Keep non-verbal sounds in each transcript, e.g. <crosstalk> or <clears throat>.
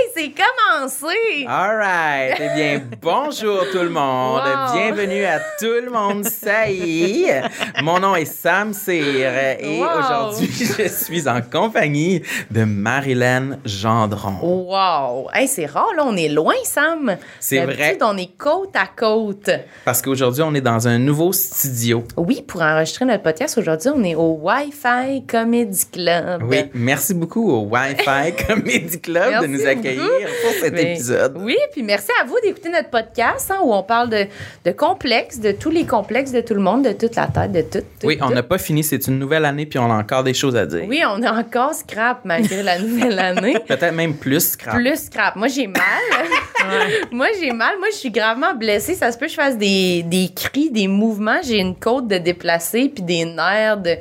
Hey, c'est commencé! All right. Eh bien, <laughs> bonjour tout le monde. Wow. Bienvenue à tout le monde. Ça y est. Mon nom est Sam Cyr et Wow. aujourd'hui, je suis en compagnie de Marilyn Gendron. Wow! Hey, c'est rare, là, on est loin, Sam. C'est vrai. on est côte à côte. Parce qu'aujourd'hui, on est dans un nouveau studio. Oui, pour enregistrer notre podcast, aujourd'hui, on est au Wi-Fi Comedy Club. Oui, merci beaucoup au Wi-Fi <laughs> Comedy Club de nous accueillir pour cet Mais- épisode. Oui, puis merci à vous d'écouter notre podcast hein, où on parle de, de complexes, de tous les complexes de tout le monde, de toute la tête, de tout. tout, Oui, on n'a pas fini. C'est une nouvelle année puis on a encore des choses à dire. Oui, on est encore scrap malgré la nouvelle année. <laughs> Peut-être même plus scrap. Plus scrap. Moi, j'ai mal. <laughs> <laughs> Moi, j'ai mal. Moi, je suis gravement blessée. Ça se peut que je fasse des, des cris, des mouvements. J'ai une côte de déplacée puis des nerfs de.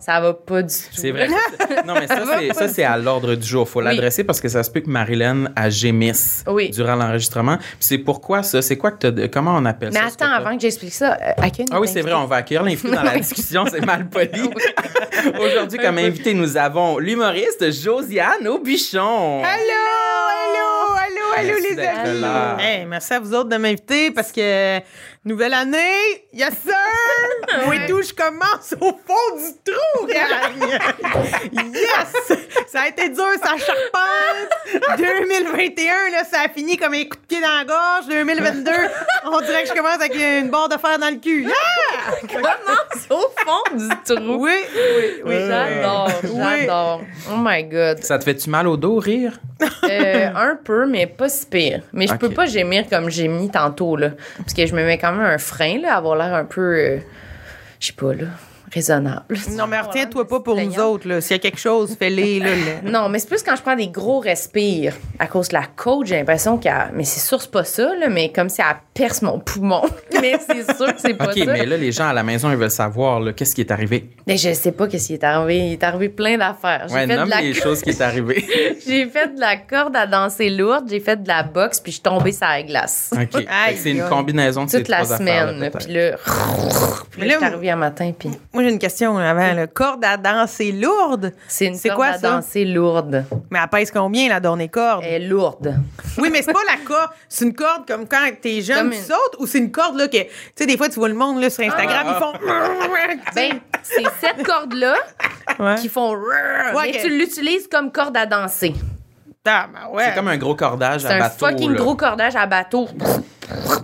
Ça va pas du tout. C'est vrai. Non, mais ça, c'est, à l'ordre du jour. faut Oui. l'adresser parce que ça se peut que A gémisse Oui. durant l'enregistrement. Puis c'est pourquoi ça? C'est quoi que t'as... de- Comment on appelle Mais ça? que attends, avant que j'explique ça, euh, accueille Ah oui, c'est vrai, on va accueillir l'invité dans la <laughs> <laughs> discussion, c'est mal poli. <laughs> Aujourd'hui, comme invité, nous avons l'humoriste Josiane Aubuchon. Allô, allô, allô, allô, les amis. Hey, merci à vous autres de m'inviter parce que nouvelle année, yes sir! <laughs> Oui, tout, je commence au fond du trou, gang! yes! Ça a été dur, ça charpente. 2021, là, ça a fini comme un coup de pied dans la gorge. 2022, on dirait que je commence avec une barre de fer dans le cul. Yeah! Commence au fond du trou. Oui, oui, oui. J'adore, Oui. j'adore. Oh my God. Ça te fait-tu mal au dos, rire? Euh, un peu, mais pas si pire. Mais je peux pas gémir comme j'ai mis tantôt, là. Parce que je me mets quand même un frein, là, avoir l'air un peu, euh, je sais pas, là, raisonnable. Non, mais retiens-toi pas pour nous autres, là. S'il y a quelque chose, fais-les. <laughs> Non, mais c'est plus quand je prends des gros respires. À cause de la côte, j'ai l'impression qu'elle. Mais c'est sûr, c'est pas ça, là, mais comme si elle perce mon poumon. <laughs> mais c'est sûr que c'est pas OK, ça. mais là, les gens à la maison, ils veulent savoir, là, qu'est-ce qui est arrivé. Mais je sais pas qu'est-ce qui est arrivé. Il est arrivé plein d'affaires. J'ai Ouais, fait nomme de la les choses qui est arrivé. <laughs> J'ai fait de la corde à danser lourde, j'ai fait de la boxe, puis je suis tombée sur la glace. OK. C'est une combinaison de ces Toute la trois semaine. là, peut-être. Puis là, puis là, Mais là, je suis arrivée un matin, puis Moi, j'ai une question avant. Là. Corde à danser lourde? c'est une corde quoi, à ça? danser lourde. Mais elle pèse combien, la dernière corde? Elle est lourde. Oui, mais c'est pas la corde. C'est une corde comme quand t'es jeune, Comme tu une- sautes, ou c'est une corde là que. Tu sais, des fois, tu vois le monde là, sur Instagram, Ah. ils font. <laughs> Ben, c'est cette corde-là Ouais. qui font. mais ok. tu l'utilises comme corde à danser. Ouais. C'est comme un gros cordage C'est à un bateau. fucking là. gros cordage à bateau.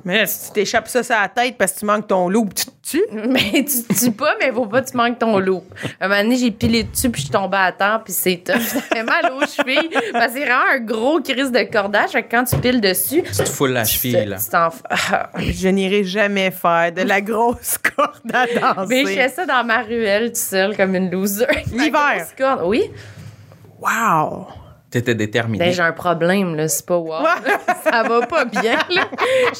Mais si tu t'échappes ça sur la tête parce que tu manques ton loup, tu te tues. <laughs> mais tu te tues pas, mais faut pas que tu manques ton loup. Un moment donné, j'ai pilé dessus, puis je suis tombée à terre, puis c'est tough. Ça fait mal aux chevilles. Parce que c'est vraiment un gros crise de cordage. Fait que quand tu piles dessus, Tu te foules la cheville, là. <laughs> Je n'irai jamais faire de la grosse <laughs> corde à danser. Mais je fais ça dans ma ruelle, tout seul, comme une loser. L'hiver. La grosse corde. Oui. Wow! T'étais déterminé. Ben, j'ai un problème, là. C'est pas wow. <laughs> ça va pas bien, là.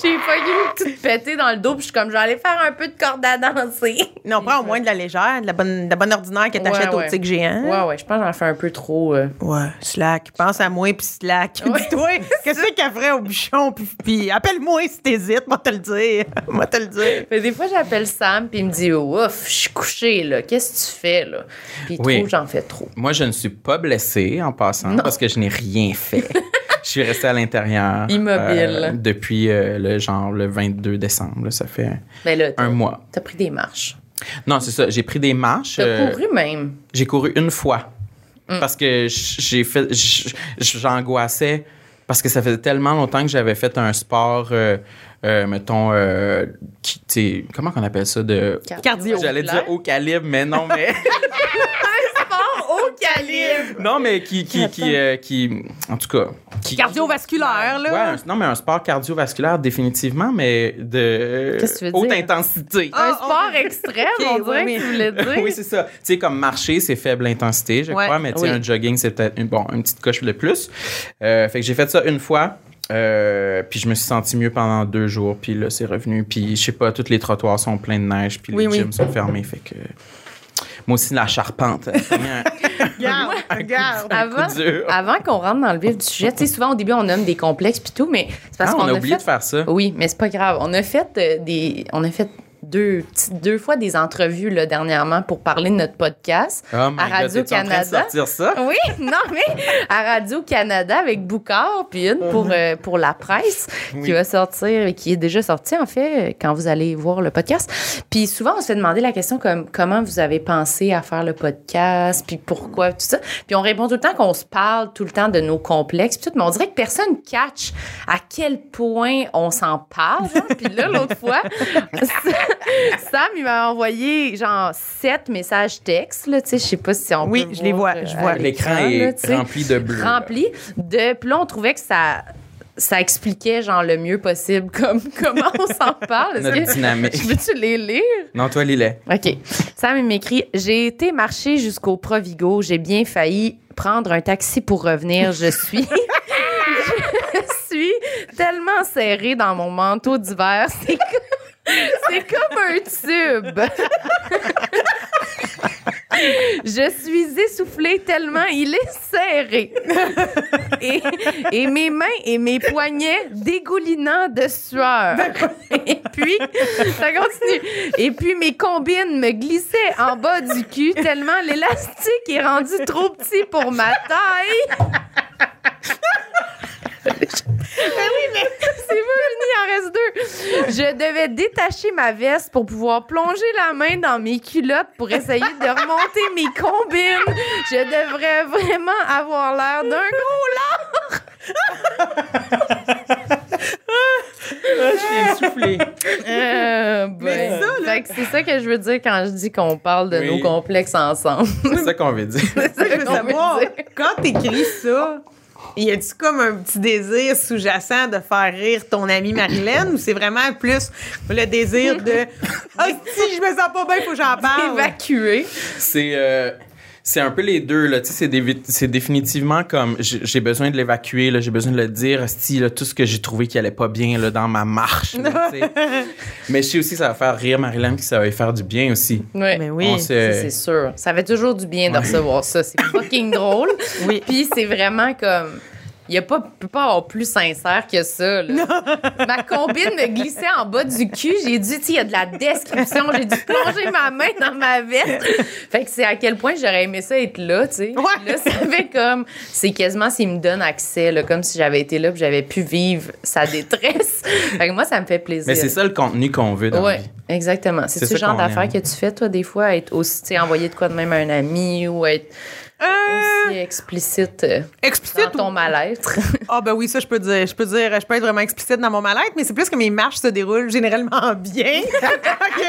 J'ai failli tout péter dans le dos, puis je suis comme, je vais aller faire un peu de corde à danser. Non, prends au moins de la légère, de la bonne, de la bonne ordinaire que t'achètes Ouais, au tic géant. Ouais, ouais, je pense que j'en fais un peu trop. euh. Ouais, slack. Pense à moi puis slack. Ouais. Dis-toi, <laughs> qu'est-ce qu'elle ferait au bouchon puis, puis appelle-moi si t'hésites, moi te le dire. <laughs> Moi te le dire. Mais des fois, j'appelle Sam, puis il me dit, ouf, je suis couchée, là. Qu'est-ce que tu fais, là? Puis il Oui. trouve que j'en fais trop. Moi, je ne suis pas blessée en passant Non. parce que je n'ai rien fait. <laughs> je suis restée à l'intérieur. Immobile. euh, depuis euh, le genre le 22 décembre. ça fait Mais là, t'as, un mois. t'as pris des marches. Non, c'est ça. J'ai pris des marches. T'as euh, couru même. J'ai couru une fois. Mm. Parce que j'ai fait. J'angoissais. Parce que ça faisait tellement longtemps que j'avais fait un sport, euh, euh, mettons, euh, qui, comment qu'on appelle ça? De, Cardio. J'allais dire haut calibre, mais non, mais. <laughs> calibre! non, mais qui. qui, qui, euh, qui en tout cas. Qui, Cardiovasculaire, là. Ouais, un- non, mais un sport cardiovasculaire, définitivement, mais de Qu'est-ce que tu veux haute dire? intensité. Un Ah, sport extrême, Ok, on dirait ouais, que mais- tu voulais <laughs> dire. oui, c'est ça. Tu sais, comme marcher, c'est faible intensité, je Ouais. crois, mais tu sais, Oui. un jogging, c'est peut-être une, bon, une petite coche de plus. Euh, fait que j'ai fait ça une fois. euh, puis je me suis senti mieux pendant deux jours, puis là, c'est revenu. Puis je sais pas, tous les trottoirs sont pleins de neige, puis Oui, les oui. gyms sont fermés, fait que... Moi aussi, la charpente. <laughs> Regarde, <laughs> regarde. Avant, dur. avant qu'on rentre dans le vif du sujet, tu sais, souvent au début, on nomme des complexes puis tout, mais c'est parce Ah, qu'on on a a oublié fait... de faire ça. Oui, mais c'est pas grave. On a fait euh, des... On a fait deux, deux fois des entrevues là, dernièrement pour parler de notre podcast Oh my à Radio-Canada. sortir ça? Oui, non, mais à Radio-Canada avec Boucard, puis une pour, euh, pour la presse qui va sortir, qui est déjà sortie, en fait, quand vous allez voir le podcast. Puis souvent, on se fait demander la question comme comment vous avez pensé à faire le podcast, puis pourquoi, tout ça. Puis on répond tout le temps qu'on se parle tout le temps de nos complexes, puis tout, mais on dirait que personne catch à quel point on s'en parle. genre. Puis là, l'autre fois, <laughs> <laughs> Sam, il m'a envoyé genre sept messages textes, là, tu sais, je sais pas si on Oui, peut je les vois, euh, je vois. à L'écran est rempli de bleu. Rempli de. Puis là, on trouvait que ça. Ça expliquait, genre, le mieux possible comme, <laughs> comment on s'en parle. Est-ce Notre que- dynamique. <laughs> Veux-tu les lire? Non, toi, Lilet. OK. Sam, il m'écrit J'ai été marcher jusqu'au Provigo. J'ai bien failli prendre un taxi pour revenir. Je suis. je suis tellement serrée dans mon manteau d'hiver. C'est comme, c'est comme un tube. Je suis essoufflée tellement il est serré. Et, et mes mains et mes poignets dégoulinants de sueur. Et puis, ça continue. Et puis mes combines me glissaient en bas du cul tellement l'élastique est rendu trop petit pour ma taille. <laughs> C'est pas fini, il en reste deux. Je devais détacher ma veste pour pouvoir plonger la main dans mes culottes pour essayer de remonter mes combines. Je devrais vraiment avoir l'air d'un gros Je suis essoufflé. Euh, Mais ben, ça, là- fait que c'est ça que je veux dire quand je dis qu'on parle de Oui. nos complexes ensemble. C'est ça qu'on veut dire. Ça, je veux qu'on veut savoir, dire. quand t'écris ça, y a-tu comme un petit désir sous-jacent de faire rire ton amie Marilyn ou c'est vraiment plus le désir de <laughs> Ah, si je me sens pas bien, faut que j'en parle? Évacué. C'est euh, c'est un peu les deux là, tu sais c'est définitivement comme j'ai besoin de l'évacuer là, j'ai besoin de le dire, là, tout ce que j'ai trouvé qui allait pas bien là, dans ma marche. là. <laughs> Mais je sais aussi que ça va faire rire Marilyn puis que ça va lui faire du bien aussi. Ouais. Mais oui. Se- Ça, c'est sûr. Ça fait toujours du bien de recevoir ça. C'est <laughs> fucking drôle. Oui. Puis c'est vraiment comme. Il y a pas, peut pas avoir plus sincère que ça. là. <laughs> Ma combine me glissait en bas du cul. J'ai dû, tu sais, il y a de la description. J'ai dû plonger ma main dans ma veste. Fait que c'est à quel point j'aurais aimé ça être là, tu sais. Ouais. Là, ça fait comme. C'est quasiment s'il me donne accès, là, comme si j'avais été là puis j'avais pu vivre sa détresse. fait que moi, ça me fait plaisir. Mais c'est ça le contenu qu'on veut dans la Ouais, vie. exactement. C'est ce genre d'affaires que tu fais, toi, des fois, être aussi, tu sais, envoyer de quoi de même à un ami ou être Euh, aussi explicite euh, explicite dans ton ou- mal-être. <laughs> Ah ben oui, ça je peux dire, je peux dire, je peux être vraiment explicite dans mon mal-être, mais c'est plus que mes marches se déroulent généralement <laughs> bien. <laughs>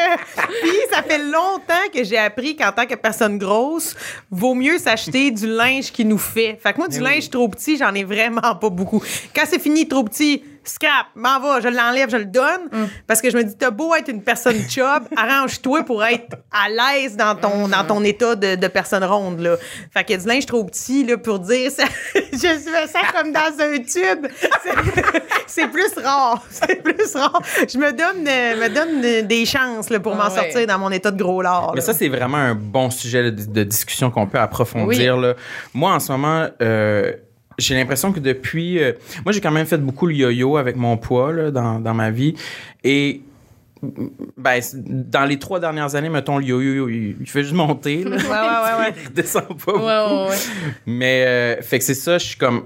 Puis ça fait longtemps que j'ai appris qu'en tant que personne grosse, vaut mieux s'acheter du linge qui nous fait. Fait que moi du Mais oui. linge trop petit, j'en ai vraiment pas beaucoup. Quand c'est fini trop petit, scrap, m'en va, je l'enlève, je le donne parce que je me dis t'as beau être une personne chub, <laughs> arrange-toi pour être à l'aise dans ton dans ton état de, de personne ronde là. Fait qu'il y a du linge trop petit là pour dire ça, <laughs> je me sens comme dans un tube. C'est- <laughs> plus rare, c'est plus rare. Je me donne euh, me donne euh, des chances là, pour Ah m'en ouais. sortir dans mon état de gros lard. Mais là. ça, c'est vraiment un bon sujet de, de discussion qu'on peut approfondir. là. Moi, en ce moment, euh, j'ai l'impression que depuis... euh, moi, j'ai quand même fait beaucoup le yo-yo avec mon poids là, dans, dans ma vie. Et ben, dans les trois dernières années, mettons, le yo-yo, il, fait juste monter. Là. Ouais, ouais, ouais, ouais. <laughs> il redescend pas beaucoup. ouais, ouais. Mais, euh, fait que c'est ça, je suis comme...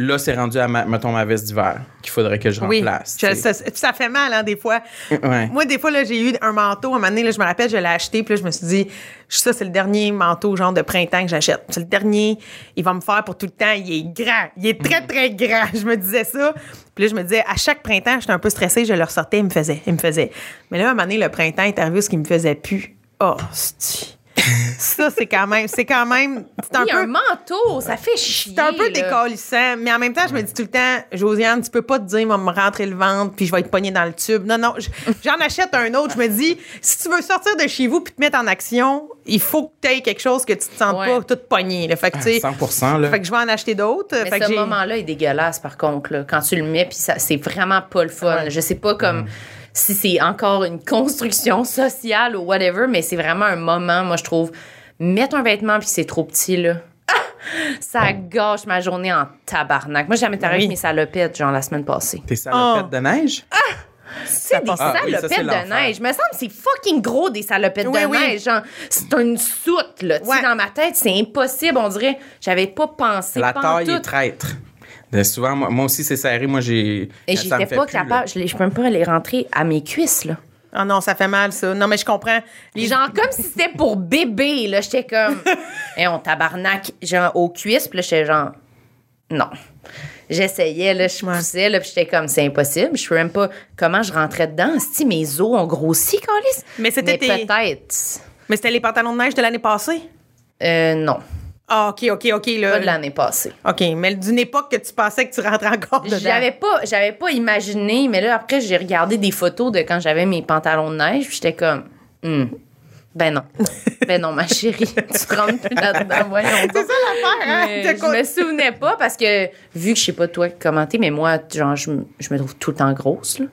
Là, c'est rendu à, ma, mettons, ma veste d'hiver qu'il faudrait que je Oui, remplace. je- sais. ça, ça fait mal, hein, des fois. Ouais. Moi, des fois, là, j'ai eu un manteau. À un moment donné, là, je me rappelle, je l'ai acheté. Puis là, je me suis dit, ça, c'est le dernier manteau, genre, de printemps que j'achète. C'est le dernier. Il va me faire pour tout le temps. Il est grand. Il est très, très grand. <laughs> Je me disais ça. Puis là, je me disais, à chaque printemps, j'étais un peu stressée. Je le ressortais. Il me faisait. Il me faisait. Mais là, à un moment donné, le printemps est arrivé, ce qui me faisait plus. Oh, c'ti. <laughs> ça, c'est quand même, c'est quand même, c'est un Oui, peu, un manteau, ça fait chier. c'est un peu là. décalissant, mais en même temps, je me dis tout le temps, Josiane, tu peux pas te dire, va me rentrer le ventre, puis je vais être pognée dans le tube. Non, non, je- <laughs> j'en achète un autre. Je me dis, si tu veux sortir de chez vous puis te mettre en action, il faut que tu aies quelque chose que tu te sentes Ouais. pas toute pognée. là. Fait que, tu sais, 100 là. fait que je vais en acheter d'autres. Mais Fait ce moment-là est dégueulasse, par contre. Là. Quand tu le mets, puis ça, c'est vraiment pas le fun. Je sais pas comme. Si c'est encore une construction sociale ou whatever, mais c'est vraiment un moment, moi, je trouve, mettre un vêtement puis c'est trop petit, là. Ah! <laughs> Ça gâche ma journée en tabarnak. Moi, j'ai jamais arrivé Oui. avec mes salopettes, genre, la semaine passée. Tes salopettes Oh. de neige? C'est des Ah, oui, ça, salopettes de neige. Me semble que c'est fucking gros des salopettes Oui, de oui. neige. Genre, c'est une soute, là. Ouais. dans ma tête, c'est impossible. On dirait, j'avais pas pensé. La taille est traître. Souvent, moi, moi aussi, c'est serré. Moi, j'ai. Et j'étais pas capable. Je, je peux même pas les rentrer à mes cuisses, là. Ah non, ça fait mal, ça. Non, mais je comprends. Les Genre, comme si c'était pour bébé, là. J'étais comme. <laughs> Et on tabarnak, genre, aux cuisses. Puis là, j'étais genre. Non. J'essayais, là, je poussais, là, puis j'étais comme, c'est impossible. Je sais même pas comment je rentrais dedans? Si mes os ont grossi, Carlis? Mais c'était tes- peut-être. Mais c'était les pantalons de neige de l'année passée? Euh, non. Ah, OK, OK, OK. Là. Pas de l'année passée. OK, mais d'une époque que tu pensais que tu rentrais encore dedans. J'avais pas, j'avais pas imaginé, mais là, après, j'ai regardé des photos de quand j'avais mes pantalons de neige, puis j'étais comme, Hmm. ben non. <laughs> ben non, ma chérie, tu rentres plus là-dedans, voyons. C'est ça l'affaire, hein? Mais je me souvenais pas parce que, vu que je sais pas toi commenter, mais moi, genre, je, me- je me trouve tout le temps grosse, là.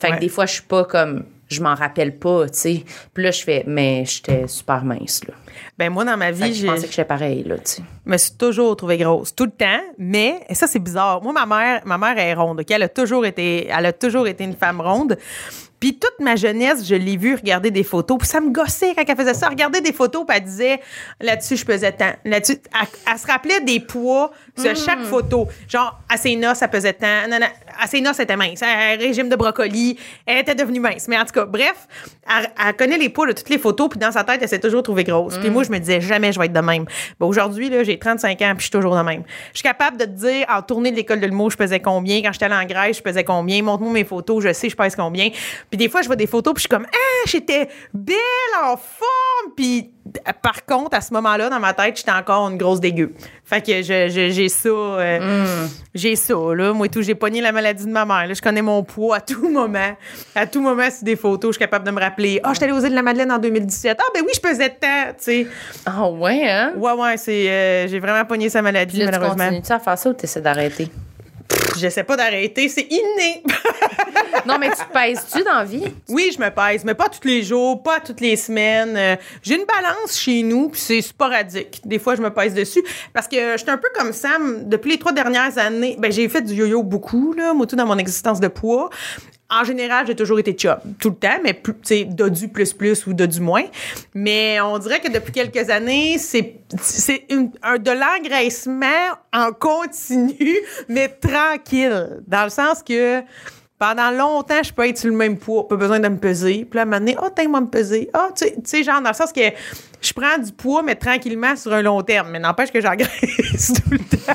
Fait que Ouais. des fois, je suis pas comme, je m'en rappelle pas, tu sais. Puis là, je fais, mais j'étais super mince, là. Ben moi, dans ma vie, je pensais que j'étais pareil, là, tu sais. me suis toujours trouvée grosse tout le temps, mais et ça c'est bizarre. Moi ma mère, ma mère est ronde, OK? elle a toujours été elle a toujours été une femme ronde. Puis toute ma jeunesse, je l'ai vue regarder des photos, puis ça me gossait quand elle faisait ça, regarder des photos, puis elle disait là-dessus je pesais tant, là-dessus elle, elle se rappelait des poids sur chaque photo. Genre à ses noces, ça pesait tant, non, non, à ses noces elle était mince, un régime de brocoli, elle était devenue mince. Mais en tout cas, bref, elle, elle connaît les poids de toutes les photos, puis dans sa tête, elle s'est toujours trouvée grosse. Puis moi je me disais jamais je vais être de même. Ben, aujourd'hui j'ai 35 ans, puis je suis toujours de même. Je suis capable de te dire en tournée de l'école de l'humour, je pesais combien, quand j'étais allée en Grèce, je pesais combien, montre-moi mes photos, je sais je pèse combien. Puis des fois je vois des photos, puis je suis comme ah, j'étais belle en forme, puis par contre à ce moment-là dans ma tête, j'étais encore une grosse dégueu. Fait que je- je- j'ai ça euh, j'ai ça là, moi et tout, j'ai pogné la maladie de ma mère. Là, je connais mon poids à tout moment. À tout moment sur des photos, je suis capable de me rappeler ah, j'étais allée aux îles de la Madeleine en 2017. Ah ben oui, je pesais tant, tu sais. Ah ouais, hein? Ouais, ouais, c'est. euh, j'ai vraiment pogné sa maladie, Puis là, tu malheureusement. continues-tu à faire ça ou t'essaies d'arrêter? J'essaie pas d'arrêter, c'est inné. <laughs> non, mais tu te pèses-tu dans la vie? oui, je me pèse, mais pas tous les jours, pas toutes les semaines. Euh, j'ai une balance chez nous, puis c'est sporadique. Des fois, je me pèse dessus. Parce que je suis un peu comme Sam. Depuis les trois dernières années, ben, j'ai fait du yo-yo beaucoup, là, moi, tout dans mon existence de poids. En général, j'ai toujours été chop, tout le temps, mais plus, tu sais, dodu plus plus ou dodu moins. Mais on dirait que depuis quelques années, c'est, c'est un, de l'engraissement en continu, <laughs> mais tranquille. Dans le sens que pendant longtemps, je peux être sur le même poids, pas besoin de me peser. Puis là, à un moment donné, oh, t'as moi me peser. Ah, tu sais- tu sais, genre, dans le sens que je prends du poids, mais tranquillement sur un long terme. Mais n'empêche que j'engraisse <laughs> tout le temps.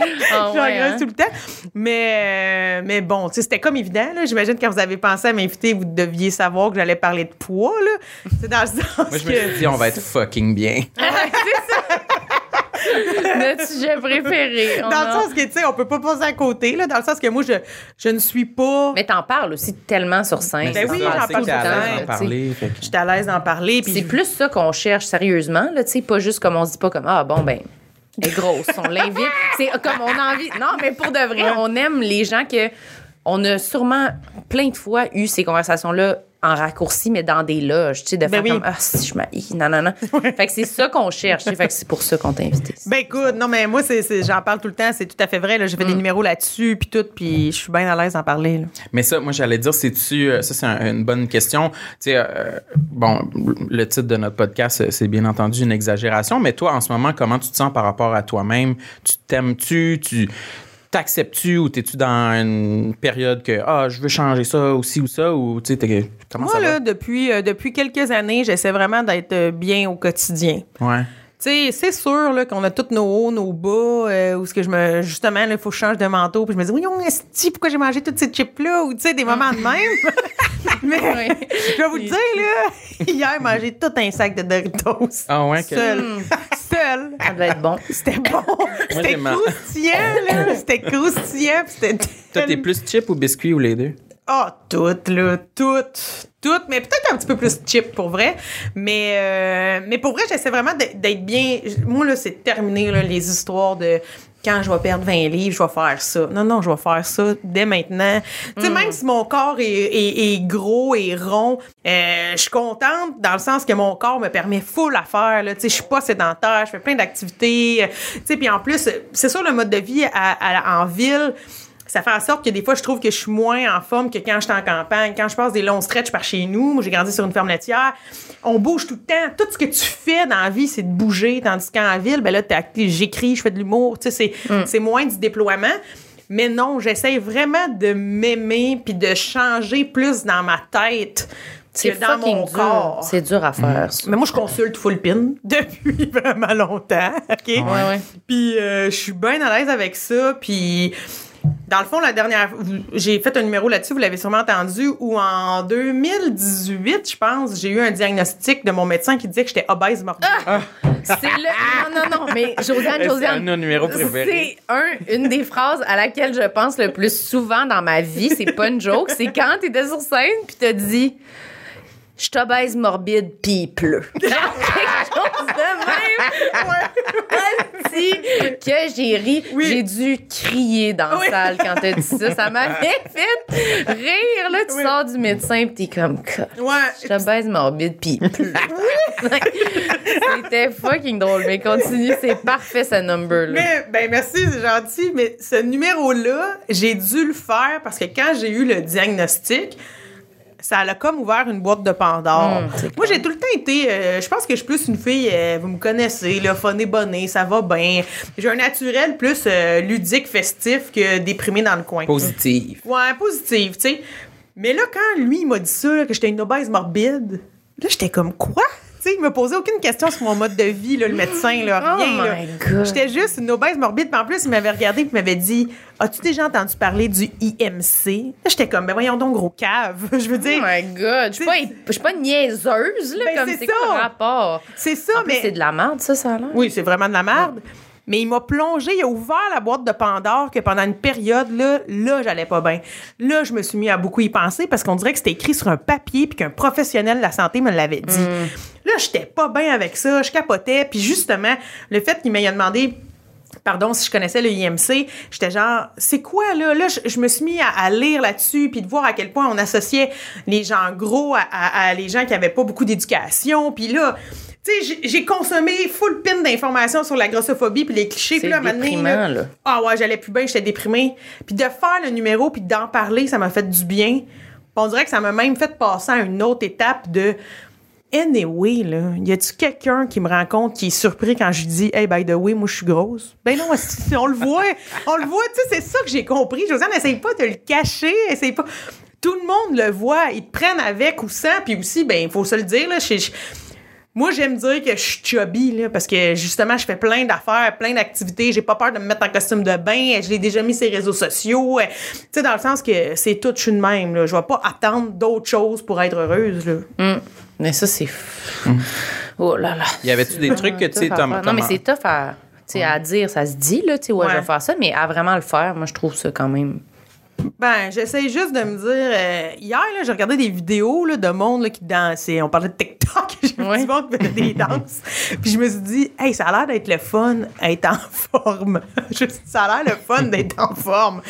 Ouais, J'engraisse hein? tout le temps. Mais, mais bon, tu sais, c'était comme évident. là. J'imagine quand vous avez pensé à m'inviter, vous deviez savoir que j'allais parler de poids. là. C'est dans le <laughs> sens Moi, je me que... suis dit, on va être fucking bien. <laughs> <laughs> Notre sujet préféré. Dans le sens que, tu sais, on peut pas passer à côté, là, dans le sens que moi, je, je ne suis pas... Mais t'en parles aussi tellement sur scène. Ben oui, j'en parle tout le temps, Je suis à l'aise d'en parler. puis C'est je- plus ça qu'on cherche sérieusement, là, tu sais, pas juste comme on se dit pas comme ah bon ben elle est grosse, on l'invite. <laughs> C'est comme on a envie. Non, mais pour de vrai, on aime les gens que on a sûrement plein de fois eu ces conversations là en raccourci mais dans des loges, tu sais de Ben faire oui. comme ah si je m'haïs, non non non. <laughs> Fait que c'est ça qu'on cherche, fait que c'est pour ça qu'on t'a invité. Ben écoute, non mais moi j'en parle tout le temps, c'est tout à fait vrai. Là, j'ai fait des Mm. numéros là-dessus puis tout, puis je suis bien à l'aise d'en parler. là. Mais ça, moi, j'allais dire, c'est-tu. euh, Ça, c'est un- une bonne question. Tu sais, euh, bon, le titre de notre podcast, c'est bien entendu une exagération, mais toi, en ce moment, comment tu te sens par rapport à toi-même? Tu t'aimes-tu? Tu. T'acceptes-tu ou t'es-tu dans une période que ah je veux changer ça aussi ou ça ou tu sais t'es- comment Moi ça là, depuis euh, depuis quelques années, j'essaie vraiment d'être euh, bien au quotidien. ouais sais, c'est sûr là, qu'on a tous nos hauts, nos bas, euh, où ce que je me justement il faut que je change de manteau, puis je me dis oui, esti, pourquoi j'ai mangé toutes ces chips là ou tu sais des moments de même. <laughs> Mais <laughs> je vais vous le dire là, hier j'ai mangé tout un sac de Doritos. ah ouais que- Seul. Seul. Ça devait être bon. C'était bon. C'était croustillant, là. C'était croustillant. puis C'était toi t'es plus chip ou biscuit ou les deux? Ah, toutes, là. Toutes. Toutes. Mais peut-être un petit peu plus chip, pour vrai. Mais, euh, mais pour vrai, j'essaie vraiment d'être bien. Moi, là, c'est terminé, là, les histoires de quand je vais perdre 20 livres, je vais faire ça. Non, non, je vais faire ça dès maintenant. Tu sais, même si mon corps est, est- est gros et rond, euh, je suis contente dans le sens que mon corps me permet full à faire. là. Tu sais, je suis pas sédentaire, je fais plein d'activités. Tu sais, puis en plus, c'est sûr, le mode de vie à- à- en ville, ça fait en sorte que des fois, je trouve que je suis moins en forme que quand j'étais en campagne. Quand je passe des longs stretches par chez nous, moi, j'ai grandi sur une ferme laitière, on bouge tout le temps. Tout ce que tu fais dans la vie, c'est de bouger. Tandis qu'en ville, ben là, j'écris, je fais de l'humour. Tu sais, c'est c'est moins du déploiement. Mais non, j'essaie vraiment de m'aimer puis de changer plus dans ma tête C'est que dans mon dur. corps. C'est dur à faire, ça. Mais moi, je consulte Full Pin <laughs> depuis vraiment longtemps. OK? Ouais, ouais. Puis euh, je suis bien à l'aise avec ça. Puis dans le fond, la dernière, j'ai fait un numéro là-dessus, vous l'avez sûrement entendu, où en 2018, je pense, j'ai eu un diagnostic de mon médecin qui disait que j'étais obèse morbide. C'est le. Non, non, non, mais Josiane, C'est Josiane. un nos numéros préférés. C'est un, une des phrases à laquelle je pense le plus souvent dans ma vie. C'est pas une joke. C'est quand t'étais sur scène puis t'as dit Je t'obèse morbide pis il pleut. Genre <laughs> quelque chose de même. <laughs> Que j'ai ri. Oui. J'ai dû crier dans la salle quand t'as dit ça. Ça <laughs> m'avait fait rire. Là, tu Oui. sors du médecin pis t'es comme Je Ouais. t'obèse morbide pis. <laughs> <laughs> C'était fucking drôle. Mais continue. C'est parfait, ce number-là. Mais, ben merci, c'est gentil. Mais ce numéro-là, j'ai dû le faire parce que quand j'ai eu le diagnostic, ça a comme ouvert une boîte de Pandore. C'est Moi, j'ai tout le temps été. euh, je pense que je suis plus une fille, euh, vous me connaissez, le fun et bonnet, ça va bien. J'ai un naturel plus euh, ludique, festif que déprimé dans le coin. Positif. Ouais, positive, tu sais. Mais là, quand lui, il m'a dit ça, là, que j'étais une obèse morbide, là, j'étais comme, quoi? Sais, il me posait aucune question sur mon mode de vie, là, le médecin, là, Oh rien. là. my God. J'étais juste une obèse morbide. Puis en plus, il m'avait regardé et m'avait dit As-tu déjà entendu parler du IMC Là, j'étais comme Ben voyons donc, gros cave. <laughs> Je veux Oh dire, my god, je suis pas, pas niaiseuse, là, Ben, comme c'est c'est quoi ça. le rapport? c'est ça, En mais. c'est de la merde, ça, ça l'air. Oui, c'est vraiment de la merde. Mais il m'a plongé, il a ouvert la boîte de Pandore que pendant une période, là, là, j'allais pas bien. Là, je me suis mis à beaucoup y penser parce qu'on dirait que c'était écrit sur un papier puis qu'un professionnel de la santé me l'avait dit. Là, j'étais pas bien avec ça, je capotais. Puis justement, le fait qu'il m'ait demandé pardon, si je connaissais le IMC, j'étais genre, c'est quoi là? Là, je, je me suis mis à, à lire là-dessus, puis de voir à quel point on associait les gens gros à, à- à les gens qui avaient pas beaucoup d'éducation. Puis là, j'ai- j'ai consommé full pin d'informations sur la grossophobie puis les clichés. C'est Puis là, déprimant, là. Ah ouais, j'allais plus bien, j'étais déprimée. Puis de faire le numéro puis d'en parler, ça m'a fait du bien. On dirait que ça m'a même fait passer à une autre étape de Anyway, là, y a-tu quelqu'un qui me rencontre qui est surpris quand je lui dis Hey, by the way, moi, je suis grosse? Ben non, <laughs> on le voit, on le voit, tu sais, c'est ça que j'ai compris. Josiane, essaye pas de le cacher, essaye pas. Tout le monde le voit, ils te prennent avec ou sans, puis aussi, ben, il faut se le dire, là, je- je- moi, j'aime dire que je suis chubby, là, parce que justement, je fais plein d'affaires, plein d'activités. J'ai pas peur de me mettre en costume de bain. Je l'ai déjà mis sur les réseaux sociaux. Euh, Tu sais, dans le sens que c'est tout, je suis de même. Là. Je vais pas attendre d'autres choses pour être heureuse. Là. Hum. Mais ça, c'est. Oh là là. Y avait-tu des trucs que, tu sais. Non, mais Thomas- c'est tough à, à dire. Ça se dit, là, tu sais, ouais, Ouais. je vais faire ça, mais à vraiment le faire, moi, je trouve ça quand même. Ben, j'essaie juste de me dire. euh, hier, là, j'ai regardé des vidéos là, de monde là, qui dansait. On parlait de TikTok. <laughs> J'ai vu du monde qui faisait des danses. Puis je me suis dit, hey, ça a l'air d'être le fun, être en forme. <laughs> Dit, ça a l'air le fun d'être en forme.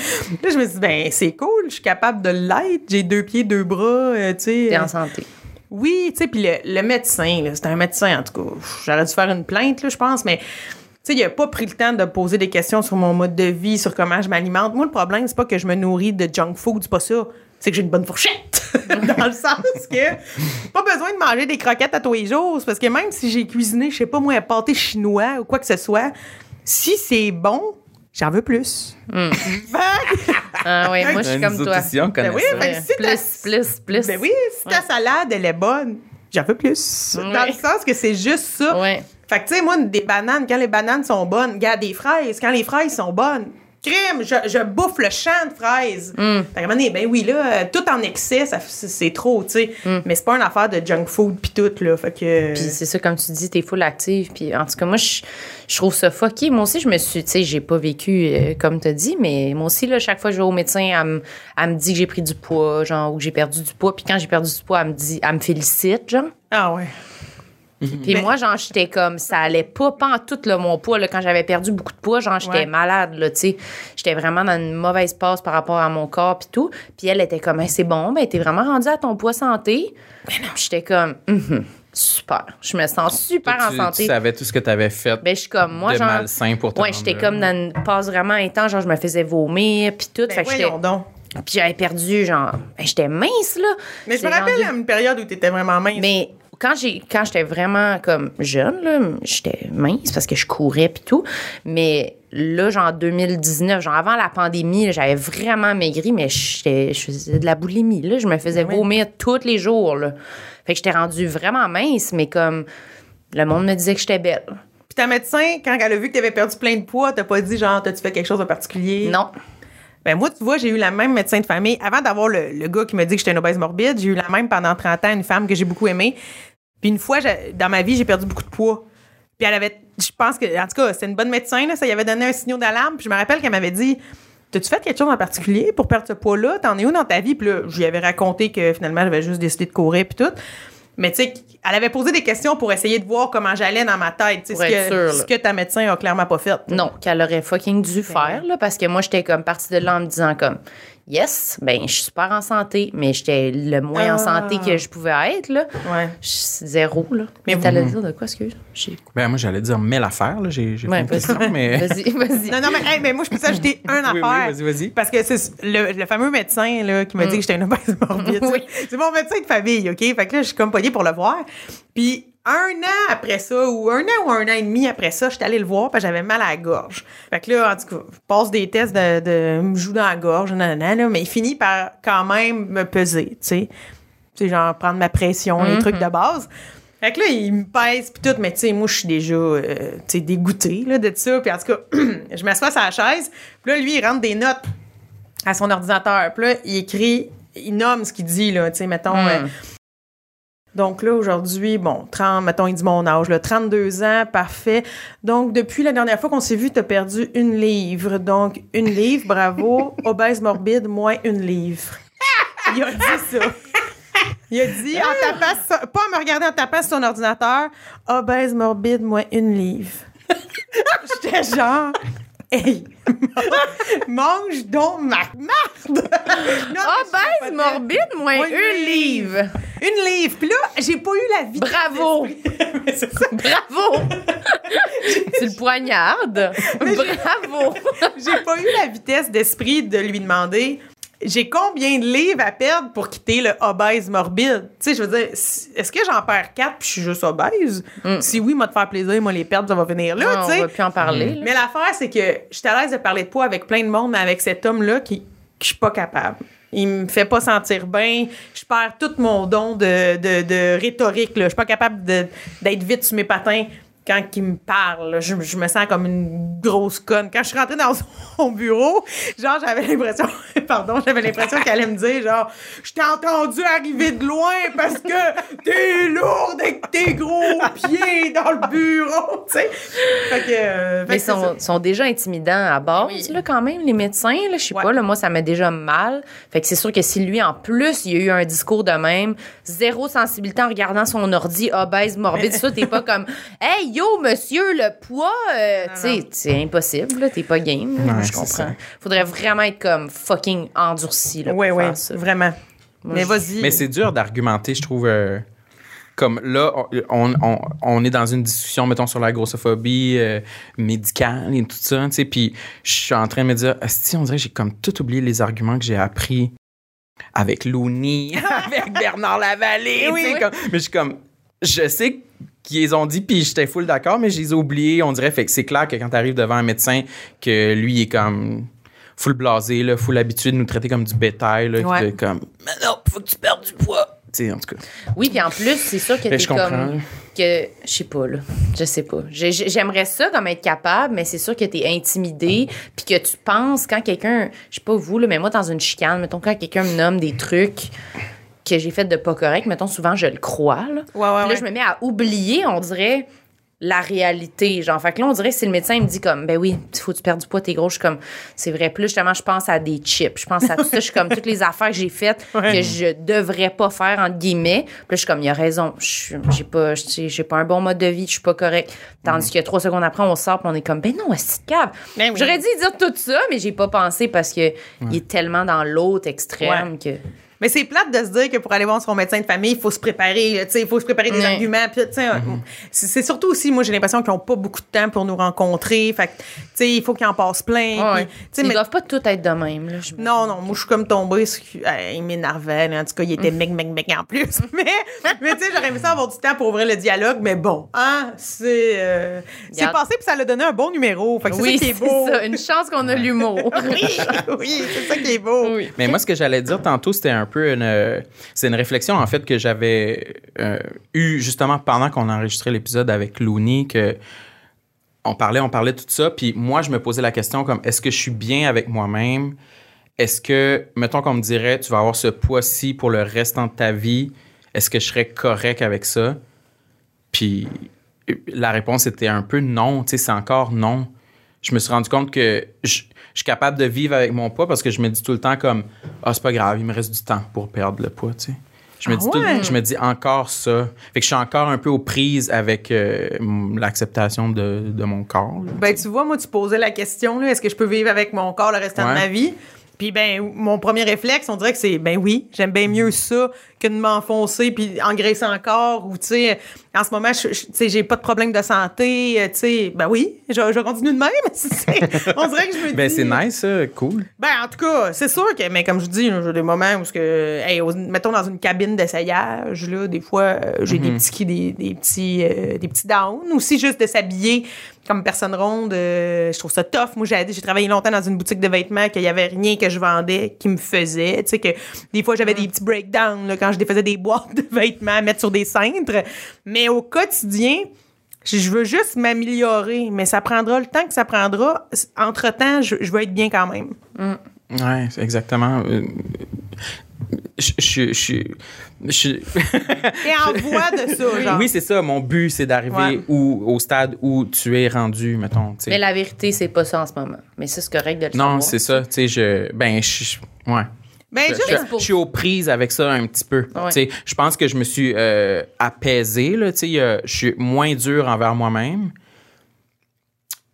Là, je me suis dit, ben, c'est cool, je suis capable de l'être. J'ai deux pieds, deux bras, euh, tu sais. T'es en santé. Oui, tu sais, puis le, le médecin, c'était un médecin, en tout cas. J'aurais dû faire une plainte, là, je pense, mais sais, il a pas pris le temps de poser des questions sur mon mode de vie, sur comment je m'alimente. Moi, le problème, c'est pas que je me nourris de junk food, c'est pas ça. C'est que j'ai une bonne fourchette. <laughs> Dans le sens que pas besoin de manger des croquettes à tous les jours. Parce que même si j'ai cuisiné, je sais pas moi, un pâté chinois ou quoi que ce soit, si c'est bon, j'en veux plus. Fait- <laughs> Ah oui, moi, je suis comme toi. aussi, on connaît Ben oui, ça. ben, si plus, plus, plus. Ben oui, si ta salade, elle est bonne, j'en veux plus. Ouais. Dans le sens que c'est juste ça. Ouais. Fait que, tu sais, moi, des bananes, quand les bananes sont bonnes, regarde des fraises, quand les fraises sont bonnes, crème, je, je bouffe le champ de fraises. Fait un moment donné, ben oui, là, euh, tout en excès, c'est trop, tu sais. Mais c'est pas une affaire de junk food pis tout, là. Fait que. Puis c'est ça, comme tu dis, t'es full active. Puis en tout cas, moi, je, je trouve ça fucké. Moi aussi, je me suis, tu sais, j'ai pas vécu euh, comme t'as dit, mais moi aussi, là, chaque fois que je vais au médecin, elle me, elle me dit que j'ai pris du poids, genre, ou que j'ai perdu du poids. Puis quand j'ai perdu du poids, elle me dit, elle me félicite, genre. Ah ouais. Puis Ben- moi, genre, j'étais comme, ça allait pas, pas en tout, là, mon poids, là, quand j'avais perdu beaucoup de poids, genre, j'étais Ouais. malade, là, tu sais. J'étais vraiment dans une mauvaise passe par rapport à mon corps, puis tout. Puis elle était comme, Hey, c'est bon, ben, t'es vraiment rendu à ton poids santé. Puis j'étais comme, Mhm, super. Je me sens super Toi, en santé. tu savais tout ce que tu avais fait Ben, je suis comme, moi, de genre. malsain pour te Ouais, j'étais comme dans une passe vraiment intense, genre, je me faisais vomir, puis tout. Ben, fait que donc. Puis j'avais perdu, genre, ben, j'étais mince, là. Mais je me rappelle rendue- une période où tu étais vraiment mince. mais quand j'ai quand j'étais vraiment comme jeune là, j'étais mince parce que je courais puis tout, mais là genre 2019, genre avant la pandémie, j'avais vraiment maigri mais j'étais je faisais de la boulimie là, je me faisais Ouais. vomir tous les jours là. Fait que j'étais rendue vraiment mince mais comme le monde me disait que j'étais belle. Puis ta médecin, quand elle a vu que tu avais perdu plein de poids, t'as pas dit genre, t'as-tu fait quelque chose de particulier? Non. Ben moi, tu vois, j'ai eu la même médecin de famille. Avant d'avoir le, gars qui me dit que j'étais une obèse morbide, j'ai eu la même pendant 30 ans, une femme que j'ai beaucoup aimée. Puis une fois, dans ma vie, j'ai perdu beaucoup de poids. Puis elle avait, je pense que, en tout cas, c'était une bonne médecin, là, ça y avait donné un signal d'alarme. Puis je me rappelle qu'elle m'avait dit, T'as-tu fait quelque chose en particulier pour perdre ce poids-là? T'en es où dans ta vie? Puis là, je lui avais raconté que finalement, j'avais juste décidé de courir puis tout. Mais tu sais, elle avait posé des questions pour essayer de voir comment j'allais dans ma tête. tu sais, Pour ce, être que, sûre, là. ce que ta médecin a clairement pas fait. Non, qu'elle aurait fucking dû faire, là, parce que moi, j'étais comme partie de là en me disant comme, yes, ben, je suis super en santé, mais j'étais le moins en Ah. santé que je pouvais être, là. Ouais. Je- Zéro, là. Mais Mais t'allais dire de quoi, excuse? J'ai- Ben, moi, j'allais dire, mais l'affaire, là. J'ai j'ai Ouais, pas question, mais. Vas-y, <laughs> vas-y. Non, non, mais, hey, mais moi, je peux s'ajouter <laughs> un Oui, oui, affaire. vas-y, vas-y. Parce que c'est le, le fameux médecin là, qui m'a dit que j'étais une obèse morbide. Mm. <laughs> Oui. C'est mon médecin de famille, OK? Fait que là, je suis comme pognée pour le voir. Puis un an après ça, ou un an ou un an et demi après ça, j'étais allée le voir parce que j'avais mal à la gorge. Fait que là, en tout cas, je passe des tests de, de me joue dans la gorge, nanana, là, mais il finit par quand même me peser, tu sais. Tu sais, genre prendre ma pression, les trucs de base. Fait que là, il me pèse pis tout, mais tu sais, moi, je suis déjà, euh, tu sais, dégoûtée, là, de ça. Puis en tout cas, <clears throat> je m'assois sur la chaise. Puis là, lui, il rentre des notes à son ordinateur. Puis là, il écrit, il nomme ce qu'il dit, là, tu sais, mettons... Mm. euh, donc là, aujourd'hui, bon, 30, mettons, il dit mon âge, là, 32 ans, parfait. Donc, depuis la dernière fois qu'on s'est vu, t'as perdu une livre. Donc, une livre, <laughs> bravo. Obèse morbide, moins une livre. Il a dit ça. Il a dit, en tapant, pas en me regarder en tapant sur son ordinateur, obèse morbide, moins une livre. <laughs> J'étais genre, hey, <laughs> mange donc ma <laughs> mais Ah, je ben, capotais. morbide, un une livre. Une livre. Puis là, j'ai pas eu la vie. Bravo. <laughs> c'est ça. Bravo. tu le poignardes. Bravo. J'ai pas eu la vitesse d'esprit de lui demander j'ai combien de livres à perdre pour quitter le obèse morbide? Tu sais, je veux dire, est-ce que j'en perds quatre puis je suis juste obèse? Si oui, moi, te faire plaisir, moi, les perdre, ça va venir là, tu on sais. va plus en parler. là. Mais l'affaire, c'est que je suis à l'aise de parler de poids avec plein de monde, mais avec cet homme-là qui, je suis pas capable. Il me fait pas sentir bien. Je perds tout mon don de, de, de rhétorique. Là. Je suis pas capable de- d'être vite sur mes patins quand il me parle. là. Je, je me sens comme une grosse conne. Quand je suis rentrée dans <laughs> son bureau, genre, j'avais l'impression, <laughs> pardon, j'avais l'impression qu'elle allait me dire, genre, je t'ai entendu arriver de loin parce que t'es lourde avec tes gros pieds dans le bureau, <laughs> tu sais. Fait que, euh, fait Mais ça. sont, sont déjà intimidants à base, Oui. là, quand même, les médecins. Là, je sais Ouais. pas, là, moi, ça m'a déjà mal. Fait que c'est sûr que si lui, en plus, il y a eu un discours de même, zéro sensibilité en regardant son ordi, obèse, morbide, ça, t'es pas comme, hey, yo, monsieur, le poids, euh, tu sais, c'est impossible, là, t'es pas game. là, Ouais, je comprends. ça. Faudrait vraiment être comme fucking endurci, là, pour Oui, oui, faire ça. vraiment. mais vas-y. Mais c'est dur d'argumenter, je trouve. euh, comme là, on, on, on est dans une discussion, mettons, sur la grossophobie euh, médicale et tout ça, tu sais, puis je suis en train de me dire, si on dirait que j'ai comme tout oublié les arguments que j'ai appris avec Looney, <laughs> avec Bernard Lavallée, Oui, tu sais, oui. comme- mais je suis comme, je sais qu'ils les ont dit, puis j'étais full d'accord, mais je les ai oubliés, on dirait, fait que c'est clair que quand tu arrives devant un médecin, que lui, il est comme full blasé, là, full habitué de nous traiter comme du bétail, là, Ouais. de comme, mais non, faut que tu perdes du poids. En tout cas. Oui, puis en plus, c'est sûr que Ben, t'es je comme que je sais pas là, je sais pas. J'ai- j'ai- J'aimerais ça comme être capable, mais c'est sûr que t'es intimidé, puis que tu penses quand quelqu'un, je sais pas vous là, mais moi dans une chicane, mettons quand quelqu'un me nomme des trucs que j'ai fait de pas correct, mettons souvent je le crois là. Ouais, ouais, Puis là ouais. je me mets à oublier, on dirait la réalité. Genre, fait que là, on dirait que si le médecin il me dit comme, ben oui, il faut que tu perdes du poids, t'es gros, je suis comme, c'est vrai. Plus justement, je pense à des chips. Je pense à tout ça. Je suis comme, toutes les affaires que j'ai faites <laughs> que je devrais pas faire, entre guillemets. Puis là, je suis comme, il a raison. J'ai pas, j'ai pas un bon mode de vie, je suis pas correct. Tandis que trois secondes après, on sort, puis on est comme, ben non, c'est cave. Ben oui. J'aurais dû dire tout ça, mais j'ai pas pensé parce que il est tellement dans l'autre extrême que. Mais c'est plate de se dire que pour aller voir son médecin de famille, il faut se préparer, là, tu sais, il faut se préparer des Ouais. arguments. Puis, tu sais, c'est surtout aussi, moi, j'ai l'impression qu'ils n'ont pas beaucoup de temps pour nous rencontrer. Fait que, tu sais, il faut qu'ils en passent plein. Ouais. Ils mais- doivent pas tout être de même. Là, non, non, moi, je suis comme tombée. sur- euh, il m'énervait. En tout cas, il était mec, mec, mec en plus. <laughs> Mais, mais tu sais, j'aurais aimé ça avoir du temps pour ouvrir le dialogue. Mais bon, hein, c'est euh, c'est passé, puis ça l'a donné un bon numéro. Fait que c'est Oui, ça qui est c'est beau. ça. Une chance qu'on a l'humour. <laughs> oui, oui, c'est ça qui est beau. Oui. Mais moi, ce que j'allais dire tantôt, c'était un euh, c'est une réflexion en fait que j'avais euh, eue justement pendant qu'on enregistrait l'épisode avec Looney que on parlait, on parlait de tout ça, puis moi je me posais la question comme est-ce que je suis bien avec moi-même? Est-ce que mettons qu'on me dirait tu vas avoir ce poids-ci pour le restant de ta vie, est-ce que je serais correct avec ça? Puis euh, la réponse était un peu non, tu sais, c'est encore non. Je me suis rendu compte que je, je suis capable de vivre avec mon poids parce que je me dis tout le temps comme ah c'est pas grave, il me reste du temps pour perdre le poids, tu sais. Je me, Ah dis tout- je me dis encore ça. Fait que je suis encore un peu aux prises avec euh, l'acceptation de, de mon corps. là. Ben, tu vois, moi, tu posais la question, là, est-ce que je peux vivre avec mon corps le restant Ouais. de ma vie? Puis, ben, mon premier réflexe, on dirait que c'est, ben oui, j'aime bien mieux ça de m'enfoncer puis engraisser encore. Ou, tu sais, en ce moment, je, je- tu sais, j'ai pas de problème de santé. euh, Tu sais, ben oui, je, je continue de même. <laughs> C'est- on dirait que je me dis. Ben c'est nice, ça, cool. Ben, en tout cas, c'est sûr que, mais comme je dis, j'ai des moments où, ce que, hey, mettons dans une cabine d'essayage, là, des fois, euh, j'ai des petits, des, des petits, euh, des petits downs. Aussi, juste de s'habiller comme personne ronde, euh, je trouve ça tough. Moi, j'ai, j'ai travaillé longtemps dans une boutique de vêtements qu'il y avait rien que je vendais qui me faisait. Tu sais, que des fois, j'avais des petits breakdowns, là, quand je défaisais des boîtes de vêtements à mettre sur des cintres. Mais au quotidien, je veux juste m'améliorer, mais ça prendra le temps que ça prendra. Entre-temps, je, je veux être bien quand même. Ouais, c'est exactement. euh, Je je- je- je- <laughs> Et en voie de ça, genre. oui, c'est ça. Mon but, c'est d'arriver Ouais. au stade où tu es rendu, mettons. Mais la vérité, c'est pas ça en ce moment. Mais ça, c'est correct de le Non, savoir. c'est ça. Tu sais, je. Ben, je. je- Ouais. Ben, Je, suis aux prises avec ça un petit peu. Ouais. Je pense que je me suis euh, apaisé. Là, euh, je suis moins dur envers moi-même.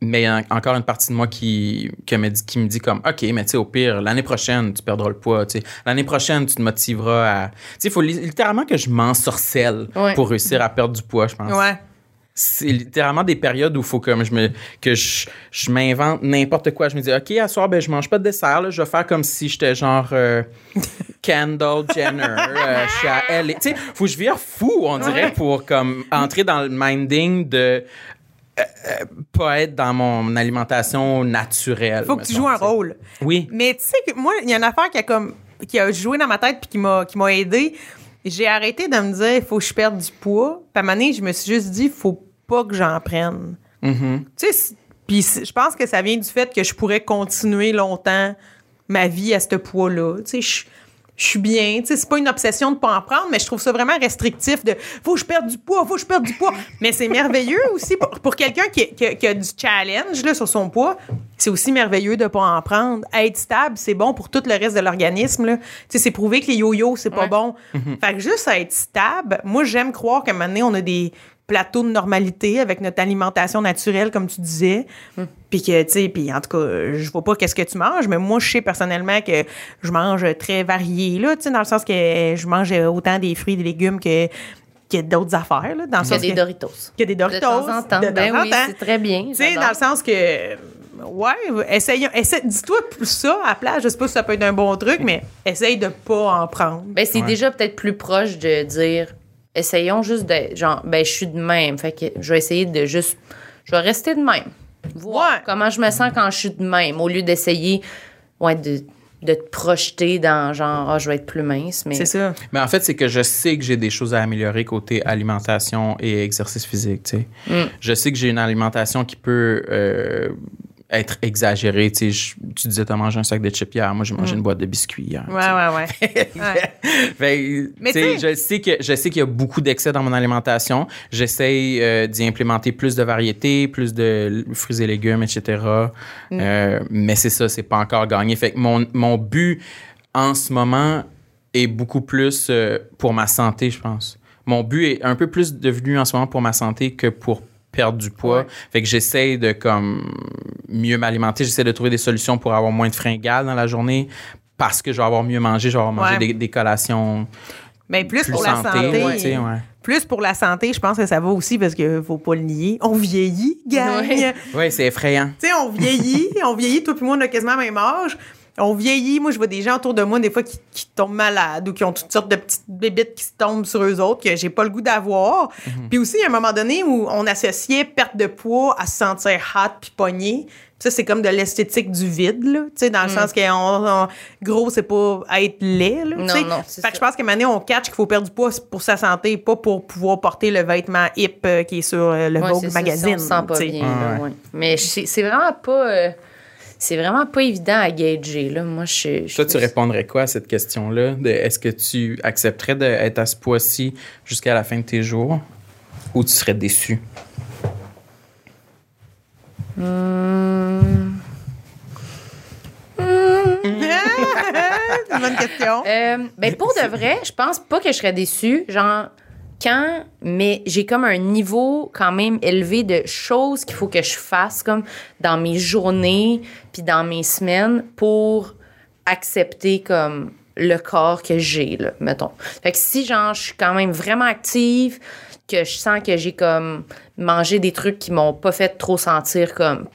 Mais il y a encore une partie de moi qui, qui, me, dit, qui me dit comme OK, mais tu au pire, l'année prochaine, tu perdras le poids. L'année prochaine, tu te motiveras à. Il faut li- littéralement que je m'ensorcelle Ouais. pour réussir à perdre du poids, je pense. ouais. C'est littéralement des périodes où il faut comme je me que je, je m'invente n'importe quoi. Je me dis OK, à soir ben je mange pas de dessert là, je vais faire comme si j'étais genre euh, <laughs> Kendall Jenner, euh, je suis à LA. Tu sais, faut que je vire fou on dirait Ouais. pour comme entrer dans le minding de euh, euh, pas être dans mon alimentation naturelle. Faut que tu joues un rôle. Oui. Mais tu sais que moi, il y a une affaire qui a comme qui a joué dans ma tête puis qui m'a qui m'a aidé. J'ai arrêté de me dire il faut que je perde du poids. Puis à un moment donné, je me suis juste dit faut pas que j'en prenne. Mm-hmm. Tu sais, puis je pense que ça vient du fait que je pourrais continuer longtemps ma vie à ce poids-là. Tu sais, je suis bien. Tu sais, c'est pas une obsession de pas en prendre, mais je trouve ça vraiment restrictif de faut que je perde du poids, faut que je perde du poids. mais c'est merveilleux aussi pour, pour quelqu'un qui, qui- qui a du challenge là, sur son poids. C'est aussi merveilleux de pas en prendre. Être stable, c'est bon pour tout le reste de l'organisme. là. Tu sais, c'est prouvé que les yo-yo, c'est pas Ouais. bon. Fait que juste à être stable, moi, j'aime croire qu'à un moment donné, on a des plateaux de normalité avec notre alimentation naturelle, comme tu disais. Puis que, tu sais, puis en tout cas, je vois pas qu'est-ce que tu manges, mais moi, je sais personnellement que je mange très varié, là, tu sais, dans le sens que je mange autant des fruits, des légumes que, que d'autres affaires, là, dans le Il y a sens des que- Doritos. qu'il y a des Doritos. De temps en temps. de ben en oui, temps. c'est très bien. Tu sais, dans le sens que, ouais, essayons, essaie, dis-toi plus ça à la place. Je sais pas si ça peut être un bon truc, <laughs> mais essaye de pas en prendre. Ben, c'est Ouais. déjà peut-être plus proche de dire essayons juste de genre ben je suis de même fait que je vais essayer de juste je vais rester de même voir Ouais. comment je me sens quand je suis de même au lieu d'essayer ouais de, de te projeter dans genre ah je vais être plus mince mais C'est ça. Mais en fait, c'est que je sais que j'ai des choses à améliorer côté alimentation et exercice physique. Tu sais. Mm. Je sais que j'ai une alimentation qui peut euh, être exagéré. Tu, sais, tu disais, t'as mangé un sac de chips hier. Moi, j'ai mangé une boîte de biscuits hier. Ouais, ouais, ouais. <laughs> ouais. Mais tu sais, je sais que je sais qu'il y a beaucoup d'excès dans mon alimentation. J'essaie euh, d'y implémenter plus de variétés, plus de fruits et légumes, etc. Euh, mais c'est ça, c'est pas encore gagné. Fait que mon, mon but en ce moment est beaucoup plus euh, pour ma santé, je pense. Mon but est un peu plus devenu en ce moment pour ma santé que pour perdre du poids. Fait que j'essaie de comme mieux m'alimenter, j'essaie de trouver des solutions pour avoir moins de fringales dans la journée parce que je vais avoir mieux mangé, je vais avoir mangé des, des, collations mais plus, pour la santé. Ouais. Plus pour la santé, je pense que ça va aussi parce qu'il faut pas le nier. On vieillit, gagne. Oui, c'est effrayant. Tu sais, on vieillit, <laughs> on vieillit, toi et moi, on a quasiment le même âge on vieillit. Moi, je vois des gens autour de moi, des fois, qui, tombent malades ou qui ont toutes sortes de petites bébites qui se tombent sur eux autres que j'ai pas le goût d'avoir. Mhm. Puis aussi, il y a un moment donné où on associait perte de poids à se sentir hot puis pogné. Ça, c'est comme de l'esthétique du vide, là. Tu sais, dans le mm. sens que, gros, c'est pas être laid, là. Non, non, Fait que je pense qu'à un moment donné, on catch qu'il faut perdre du poids pour sa santé, pas pour pouvoir porter le vêtement hip euh, qui est sur euh, le Vogue magazine. Ça, on sent pas bien, ouais. Mais c'est vraiment pas... Euh, c'est vraiment pas évident à gager. Là. Moi, je, Toi, tu répondrais quoi à cette question-là? Est-ce que tu accepterais d'être à ce poids-ci jusqu'à la fin de tes jours? Ou tu serais déçu? Mmh. <laughs> C'est une bonne question. Euh, ben pour de vrai, je pense pas que je serais déçue. Genre, quand, mais j'ai comme un niveau quand même élevé de choses qu'il faut que je fasse comme dans mes journées puis dans mes semaines pour accepter comme le corps que j'ai là, mettons. Fait que si genre je suis quand même vraiment active, que je sens que j'ai comme mangé des trucs qui m'ont pas fait trop sentir comme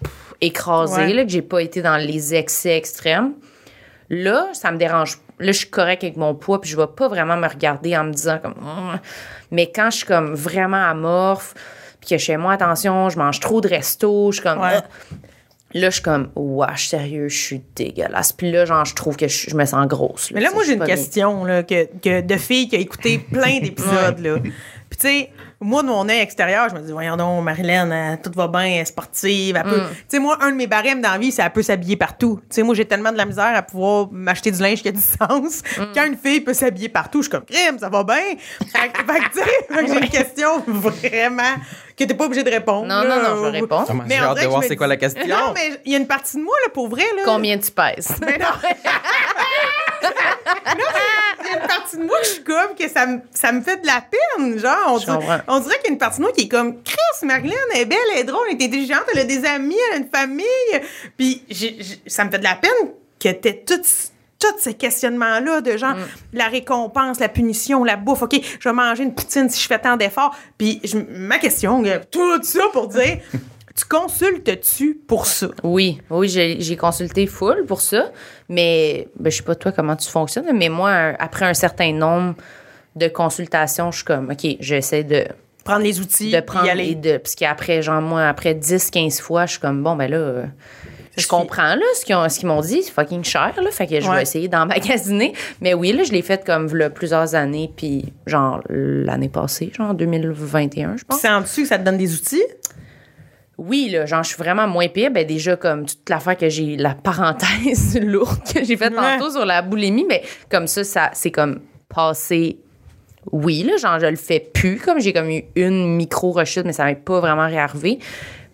écrasé, là, que j'ai pas été dans les excès extrêmes, là, ça me dérange. Là, je suis correct avec mon poids, puis je vais pas vraiment me regarder en me disant comme. Mais quand je suis comme vraiment amorphe, puis que chez moi, attention, je mange trop de resto, je suis comme. Ah. Là, je suis comme, wesh, sérieux, je suis dégueulasse. Puis là, genre, je trouve que je, me sens grosse. Mais là, moi, j'ai une question là, que, que, de fille qui a écouté plein <laughs> d'épisodes. là. Puis, tu sais, moi, de mon œil extérieur, je me dis, voyons donc, Marilyn, tout va bien, elle est sportive. Elle peut... Mm. Tu sais, moi, un de mes barèmes dans la vie, c'est qu'elle peut s'habiller partout. Tu sais, moi, j'ai tellement de la misère à pouvoir m'acheter du linge qui a du sens. Mm. <laughs> Quand une fille peut s'habiller partout, je suis comme, crime, ça va bien. fait que, tu sais, j'ai une <laughs> question vraiment que t'es pas obligé de répondre. Non, non, non, je réponds. Mais j'ai hâte de voir c'est quoi la question. Non, mais il y a une partie de moi, là, pour vrai, là. Combien tu pèses? Mais non. <laughs> y a une partie de moi que je suis comme que ça me, ça me fait de la peine. Genre, on, dirait, on dirait qu'il y a une partie de moi qui est comme Chris, Marilyn, elle est belle, elle est drôle, elle est intelligente, elle a des amis, elle a une famille. Puis ça me fait de la peine que t'aies toutes tous ces questionnements-là de genre mm. la récompense, la punition, la bouffe. OK, je vais manger une poutine si je fais tant d'efforts. Puis ma question, tout ça pour dire <laughs> tu consultes-tu pour ça? Oui, oui, j'ai consulté full pour ça. Mais ben, je sais pas toi comment tu fonctionnes, mais moi, après un certain nombre de consultations, je suis comme, OK, j'essaie de prendre les outils, de prendre y aller. De, parce qu'après, genre, moi, après 10, 15 fois, je suis comme, bon, ben là, euh, je comprends, là, ce qu'ils m'ont dit, c'est fucking cher, là, fait que je vais essayer d'emmagasiner. Mais oui, là, je l'ai fait comme là, plusieurs années, puis genre, l'année passée, genre 2021, je pense. C'est en dessus que ça te donne des outils? Oui, là, genre, je suis vraiment moins pire. Ben, déjà, comme toute l'affaire que j'ai, la parenthèse <laughs> lourde que j'ai faite tantôt sur la boulimie, mais comme ça, ça c'est comme passé. Oui, là, genre, je le fais plus. Comme j'ai comme eu une micro-rechute, mais ça m'est pas vraiment réarrivé.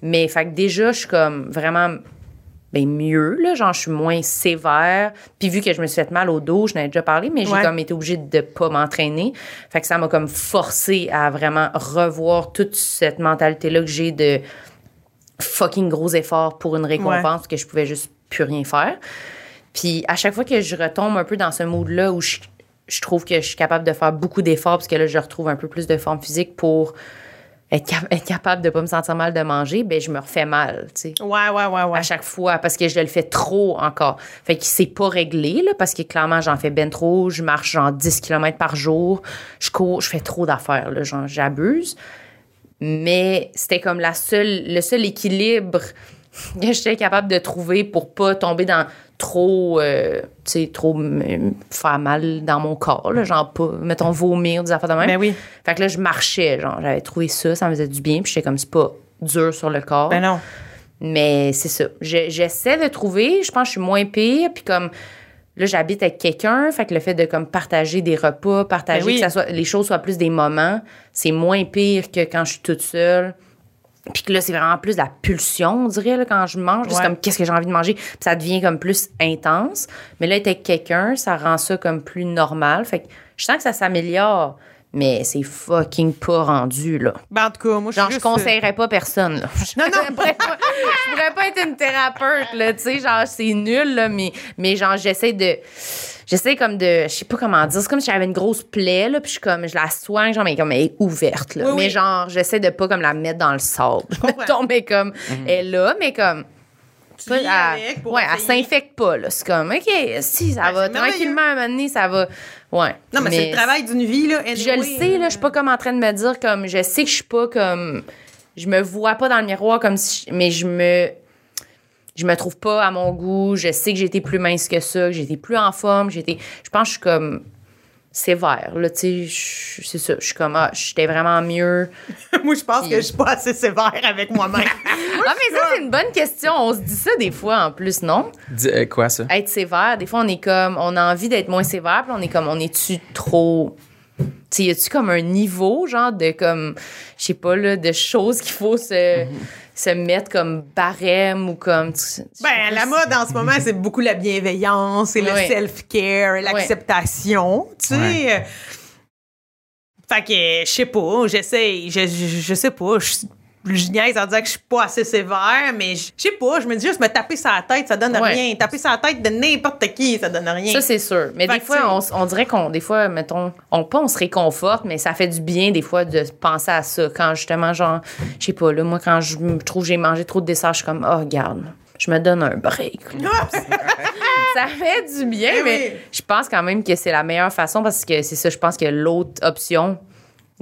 Mais, fait que déjà, je suis comme vraiment ben mieux là genre je suis moins sévère puis vu que je me suis fait mal au dos je n'avais déjà parlé mais j'ai comme été obligée de pas m'entraîner fait que ça m'a comme forcé à vraiment revoir toute cette mentalité là que j'ai de fucking gros effort pour une récompense que je pouvais juste plus rien faire. Puis à chaque fois que je retombe un peu dans ce mood-là où je, je, trouve que je suis capable de faire beaucoup d'efforts parce que là, je retrouve un peu plus de forme physique pour être, être capable de pas me sentir mal de manger, ben je me refais mal, tu sais. Ouais, ouais, ouais, ouais. À chaque fois, parce que je le fais trop encore. Fait que c'est pas réglé, là, parce que clairement, j'en fais ben trop. Je marche genre 10 km par jour. Je cours, je fais trop d'affaires, là, genre, j'abuse mais c'était comme la seule, le seul équilibre que j'étais capable de trouver pour pas tomber dans trop, euh, tu sais, trop faire mal dans mon corps, là, genre pas, mettons, vomir, des affaires de même. Ben oui. Fait que là, je marchais, genre, j'avais trouvé ça, ça me faisait du bien, puis j'étais comme, c'est pas dur sur le corps. Ben non. Mais c'est ça. Je- J'essaie de trouver. Je pense que je suis moins pire. Puis comme là, j'habite avec quelqu'un. Fait que le fait de comme partager des repas, partager Ben oui. que ça soit, les choses soient plus des moments, c'est moins pire que quand je suis toute seule. Puis que là, c'est vraiment plus la pulsion, on dirait, là, quand je mange. C'est comme, qu'est-ce que j'ai envie de manger? Puis ça devient comme plus intense. Mais là, être avec quelqu'un, ça rend ça comme plus normal. Fait que je sens que ça s'améliore. Mais c'est fucking pas rendu, là. Ben, en tout cas, moi, je suis Genre, je euh, conseillerais pas personne, là. Non, non. <laughs> Je pourrais pas, je pourrais pas être une thérapeute, là. Tu sais, genre, c'est nul, là. Mais, mais genre, j'essaie de. J'essaie comme de. Je sais pas comment dire. C'est comme si j'avais une grosse plaie, là. Puis je suis comme. Je la soigne, genre, mais comme elle est ouverte, là. Oui, mais oui. genre, j'essaie de pas comme la mettre dans le sable. comprends. <laughs> Mettons, mais comme. Elle est là, mais comme. Pas- elle- avec pour ouais, elle s'infecte pas, là. C'est comme, OK, si, ça Ben, va tranquillement, à un moment donné, ça va. Ouais. Non, mais, c'est le travail d'une vie, là. Je le sais, là, je suis pas comme en train de me dire comme je sais que je suis pas comme je me vois pas dans le miroir comme si je- mais je me je me trouve pas à mon goût, je sais que été plus mince que ça, que été plus en forme, été je pense que je suis comme sévère là, tu sais, c'est ça, je suis comme ah, j'étais vraiment mieux. <laughs> moi, je pense Puis- que je suis pas assez sévère avec moi-même. <laughs> Ah mais ça c'est une bonne question, on se dit ça des fois en plus, non? Dis- euh, quoi, ça? Être sévère, des fois on est comme on a envie d'être moins sévère, puis on est comme on est-tu trop tu sais, y a-tu comme un niveau, genre, de comme, je sais pas, là, de choses qu'il faut se, se mettre comme barème ou comme. tu- Ben, la mode en ce moment, c'est beaucoup la bienveillance et le self-care, l'acceptation, tu sais. Ouais. Fait que, je sais pas, j'essaie, je, je, je sais pas, je, je niaise en disant que je suis pas assez sévère, mais je sais pas, je me dis juste me taper sur la tête, ça donne Ouais. rien. Taper sur la tête de n'importe qui, ça donne rien. Ça, c'est sûr. Mais Fait des fois, on, on dirait qu'on, des fois, mettons, on, pas on se réconforte, mais ça fait du bien, des fois, de penser à ça. Quand justement, genre, je sais pas, là, moi, quand je trouve que j'ai mangé trop de dessert, je suis comme, oh, regarde, je me donne un break. là. <laughs> ça fait du bien, Eh mais oui. je pense quand même que c'est la meilleure façon parce que c'est ça, je pense que l'autre option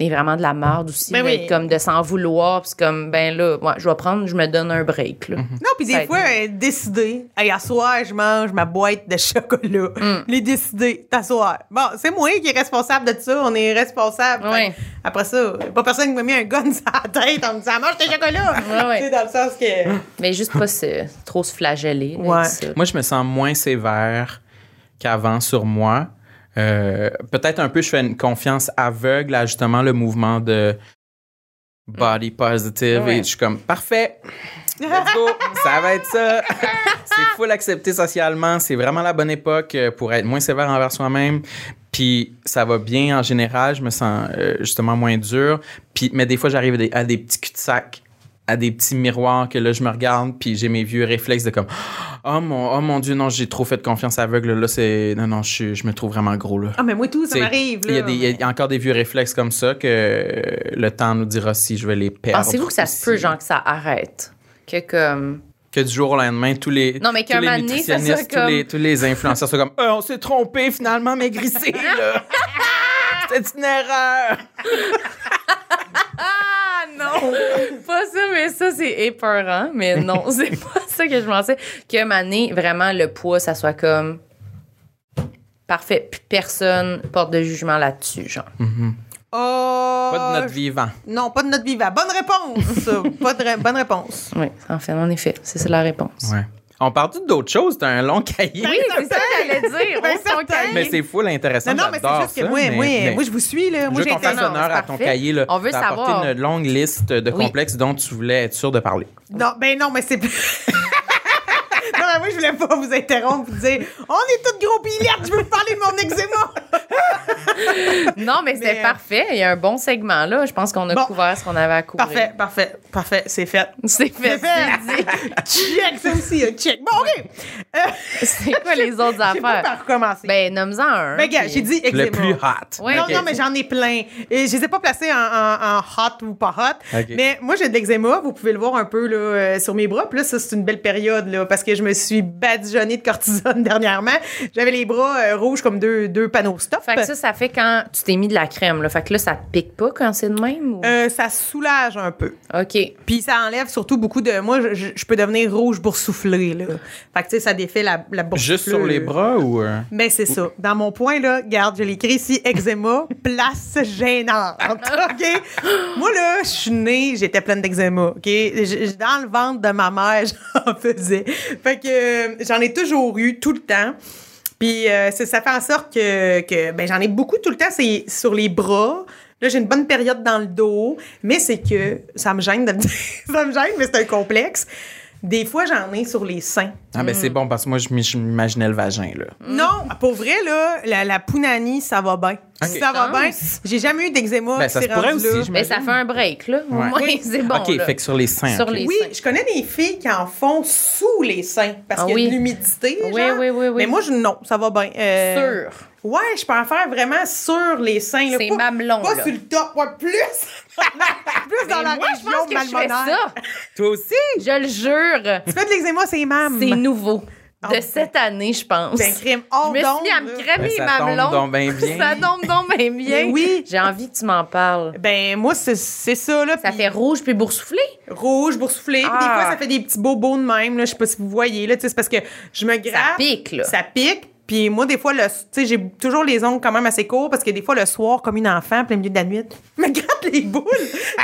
est vraiment de la merde aussi. Ben oui. comme de s'en vouloir, puis c'est comme, ben là, ouais, je vais prendre, je me donne un break, là. Non, puis des fois, euh, décider. Hey, à soir, je mange ma boîte de chocolat. Mm. Les décider, t'asseoir. Bon, c'est moi qui est responsable de ça. On est responsable. Fait que Après ça, pas personne qui m'a mis un gun <laughs> sur la tête en me disant mange tes chocolats. <laughs> Ouais. Tu sais, dans le sens que. Mais juste pas se, trop se flageller. Ouais. Moi, je me sens moins sévère qu'avant sur moi. Euh, Peut-être un peu, je fais une confiance aveugle à justement le mouvement de body positive Ouais. et je suis comme parfait. Let's go, <laughs> ça va être ça. <laughs> c'est full accepté socialement. C'est vraiment la bonne époque euh, pour être moins sévère envers soi-même. Puis ça va bien en général. Je me sens euh, justement moins dur. Puis, mais des fois, j'arrive à des, à des petits cul-de-sac, à des petits miroirs que là, je me regarde. Puis j'ai mes vieux réflexes de comme Oh mon, oh mon Dieu, non, j'ai trop fait confiance aveugle. Là, c'est. Non, non, je, je me trouve vraiment gros. Là. Ah, mais moi, tout, ça m'arrive. Il y, a là. il y a encore des vieux réflexes comme ça que le temps nous dira si je vais les perdre. Pensez-vous que ça se peut, genre, que ça arrête? Que comme. Que du jour au lendemain, tous les, Non, mais tous les nutritionnistes, tous, comme- les, tous les influenceurs sont comme Euh, on s'est trompé, finalement, maigrissé, là. <laughs> C'était une erreur. Ah non! pas ça, mais ça, c'est épeurant. Mais non, <laughs> c'est pas ça que je pensais. Que Mané, vraiment, le poids, ça soit comme. Parfait. Puis personne porte de jugement là-dessus, genre. Oh, Pas de notre vivant. Non, pas de notre vivant. Bonne réponse. <laughs> pas de ré- bonne réponse. Oui, en fait, en effet, c'est ça la réponse. Ouais. On parle d'autres choses, c'est un long <laughs> cahier. Oui, c'est ça que j'allais dire. Ben, cahier? Mais c'est full intéressant. Non, non, mais c'est j'adore juste que ça, moi, mais- moi, mais- moi, je vous suis, là. Je Moi, veux j'ai qu'on fasse honneur à ton cahier. Là. On veut T'as savoir. une longue liste de Oui. complexes dont tu voulais être sûr de parler. Non, ben non, mais c'est. <laughs> je voulais pas vous interrompre et dire On est toutes gros pilettes, je veux vous parler de mon eczéma. Non, mais c'était Mais, euh, parfait. Il y a un bon segment là. Je pense qu'on a Bon. couvert ce qu'on avait à couvrir. Parfait, parfait, parfait, c'est fait. C'est fait. C'est fait. <laughs> check, ça aussi, un check. Bon, OK. Euh, C'est quoi les autres <laughs> je sais pas affaires? par recommencer. Ben, nomme-en un. Ben, gars, puis- j'ai dit Le eczéma. plus hot. Ouais, non, ok. non, mais j'en ai plein. Et je les ai pas placés en, en- en hot ou pas hot. Ok. Mais moi, j'ai de l'eczéma. Vous pouvez le voir un peu là, euh, sur mes bras. Puis là, ça, c'est une belle période là, parce que je me suis badigeonnée de cortisone <laughs> dernièrement. J'avais les bras euh, rouges comme deux, deux panneaux stop. Fait que ça, ça fait quand tu t'es mis de la crème, là. Fait que là, ça te pique pas quand c'est de même? Ou... Euh, ça soulage un peu. OK. Puis ça enlève surtout beaucoup de. Moi, je, je peux devenir rouge boursouflé, là. Fait que, tu sais, ça défait la, la boursouflure. Juste sur les bras ou. euh? Mais c'est ça. Dans mon point, là, garde, je l'écris ici, eczéma, <laughs> place gênante. OK? Moi, là, je suis née, j'étais pleine d'eczéma. OK? J- Dans le ventre de ma mère, <laughs> j'en faisais. Fait que euh, j'en ai toujours eu, tout le temps. Puis euh, ça fait en sorte que, ben, j'en ai beaucoup tout le temps, c'est sur les bras. Là, j'ai une bonne période dans le dos, mais c'est que ça me gêne de <laughs> ça me gêne, mais c'est un complexe. Des fois, j'en ai sur les seins. Ah, ben c'est bon parce que moi, je m'im- je m'imaginais le vagin, là. Non, pour vrai, là, la, la Pounani, ça va bien. Ça va bien. J'ai jamais eu d'eczéma. Ben, ça se pourrait aussi, Mais ça fait un break, là. Au Ouais. moins, Oui. c'est bon. OK, là. fait que sur les seins. Sur les- Oui, seins. je connais des filles qui en font sous les seins parce Ah qu'il y a oui. de l'humidité. Oui, genre. oui, oui, oui. Mais moi, je, non, ça va bien. Euh, Sûr. Ouais, je peux en faire vraiment sur les seins. là. C'est mamelon, Pas là. sur le top, ouais, plus. <laughs> plus dans Mais la moi, je pense que je fais ça. Toi aussi? Je le jure. Tu fais de l'eczéma, c'est mam. C'est nouveau. Ah, De cette année, je pense. C'est un crime Je hors me suis d'onde, mis à me cramer Ben, les ça tombe mamelons. donc bien bien. <laughs> Ça tombe donc bien bien. Oui. J'ai envie que tu m'en parles. Ben, moi, c'est ça, là. Ça fait rouge puis boursouflé? rouge, boursouflé. Puis des Ah. fois, ça fait des petits bobos de même. Là. Je sais pas si vous voyez. Là, tu sais, c'est parce que je me gratte. Ça pique, là. Ça pique. Puis moi, des fois, tu sais, j'ai toujours les ongles quand même assez courts parce que des fois, le soir, comme une enfant, plein milieu de la nuit, <laughs> je me gratte les boules.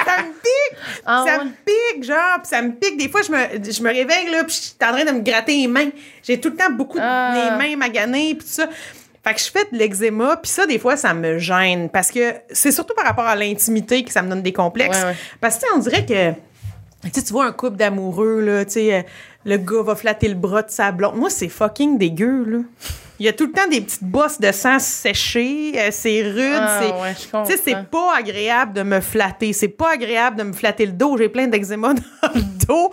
ça me pique. Ah ça ouais. me pique, genre. Puis ça me pique. Des fois, je me, je me réveille, là, puis je suis en train de me gratter les mains. J'ai tout le temps beaucoup de Ah. les mains maganées, puis tout ça. Fait que je fais de l'eczéma, puis ça, des fois, ça me gêne parce que c'est surtout par rapport à l'intimité que ça me donne des complexes. Ouais, ouais. Parce que, tu sais, on dirait que tu vois un couple d'amoureux, là, tu sais, euh, le gars va flatter le bras de sa blonde. Moi, c'est fucking dégueu, là. Il y a tout le temps des petites bosses de sang séchées, euh, c'est rude, Ah, c'est... ouais, tu sais, c'est pas agréable de me flatter. C'est pas agréable de me flatter le dos. J'ai plein d'eczéma <laughs> dans le dos.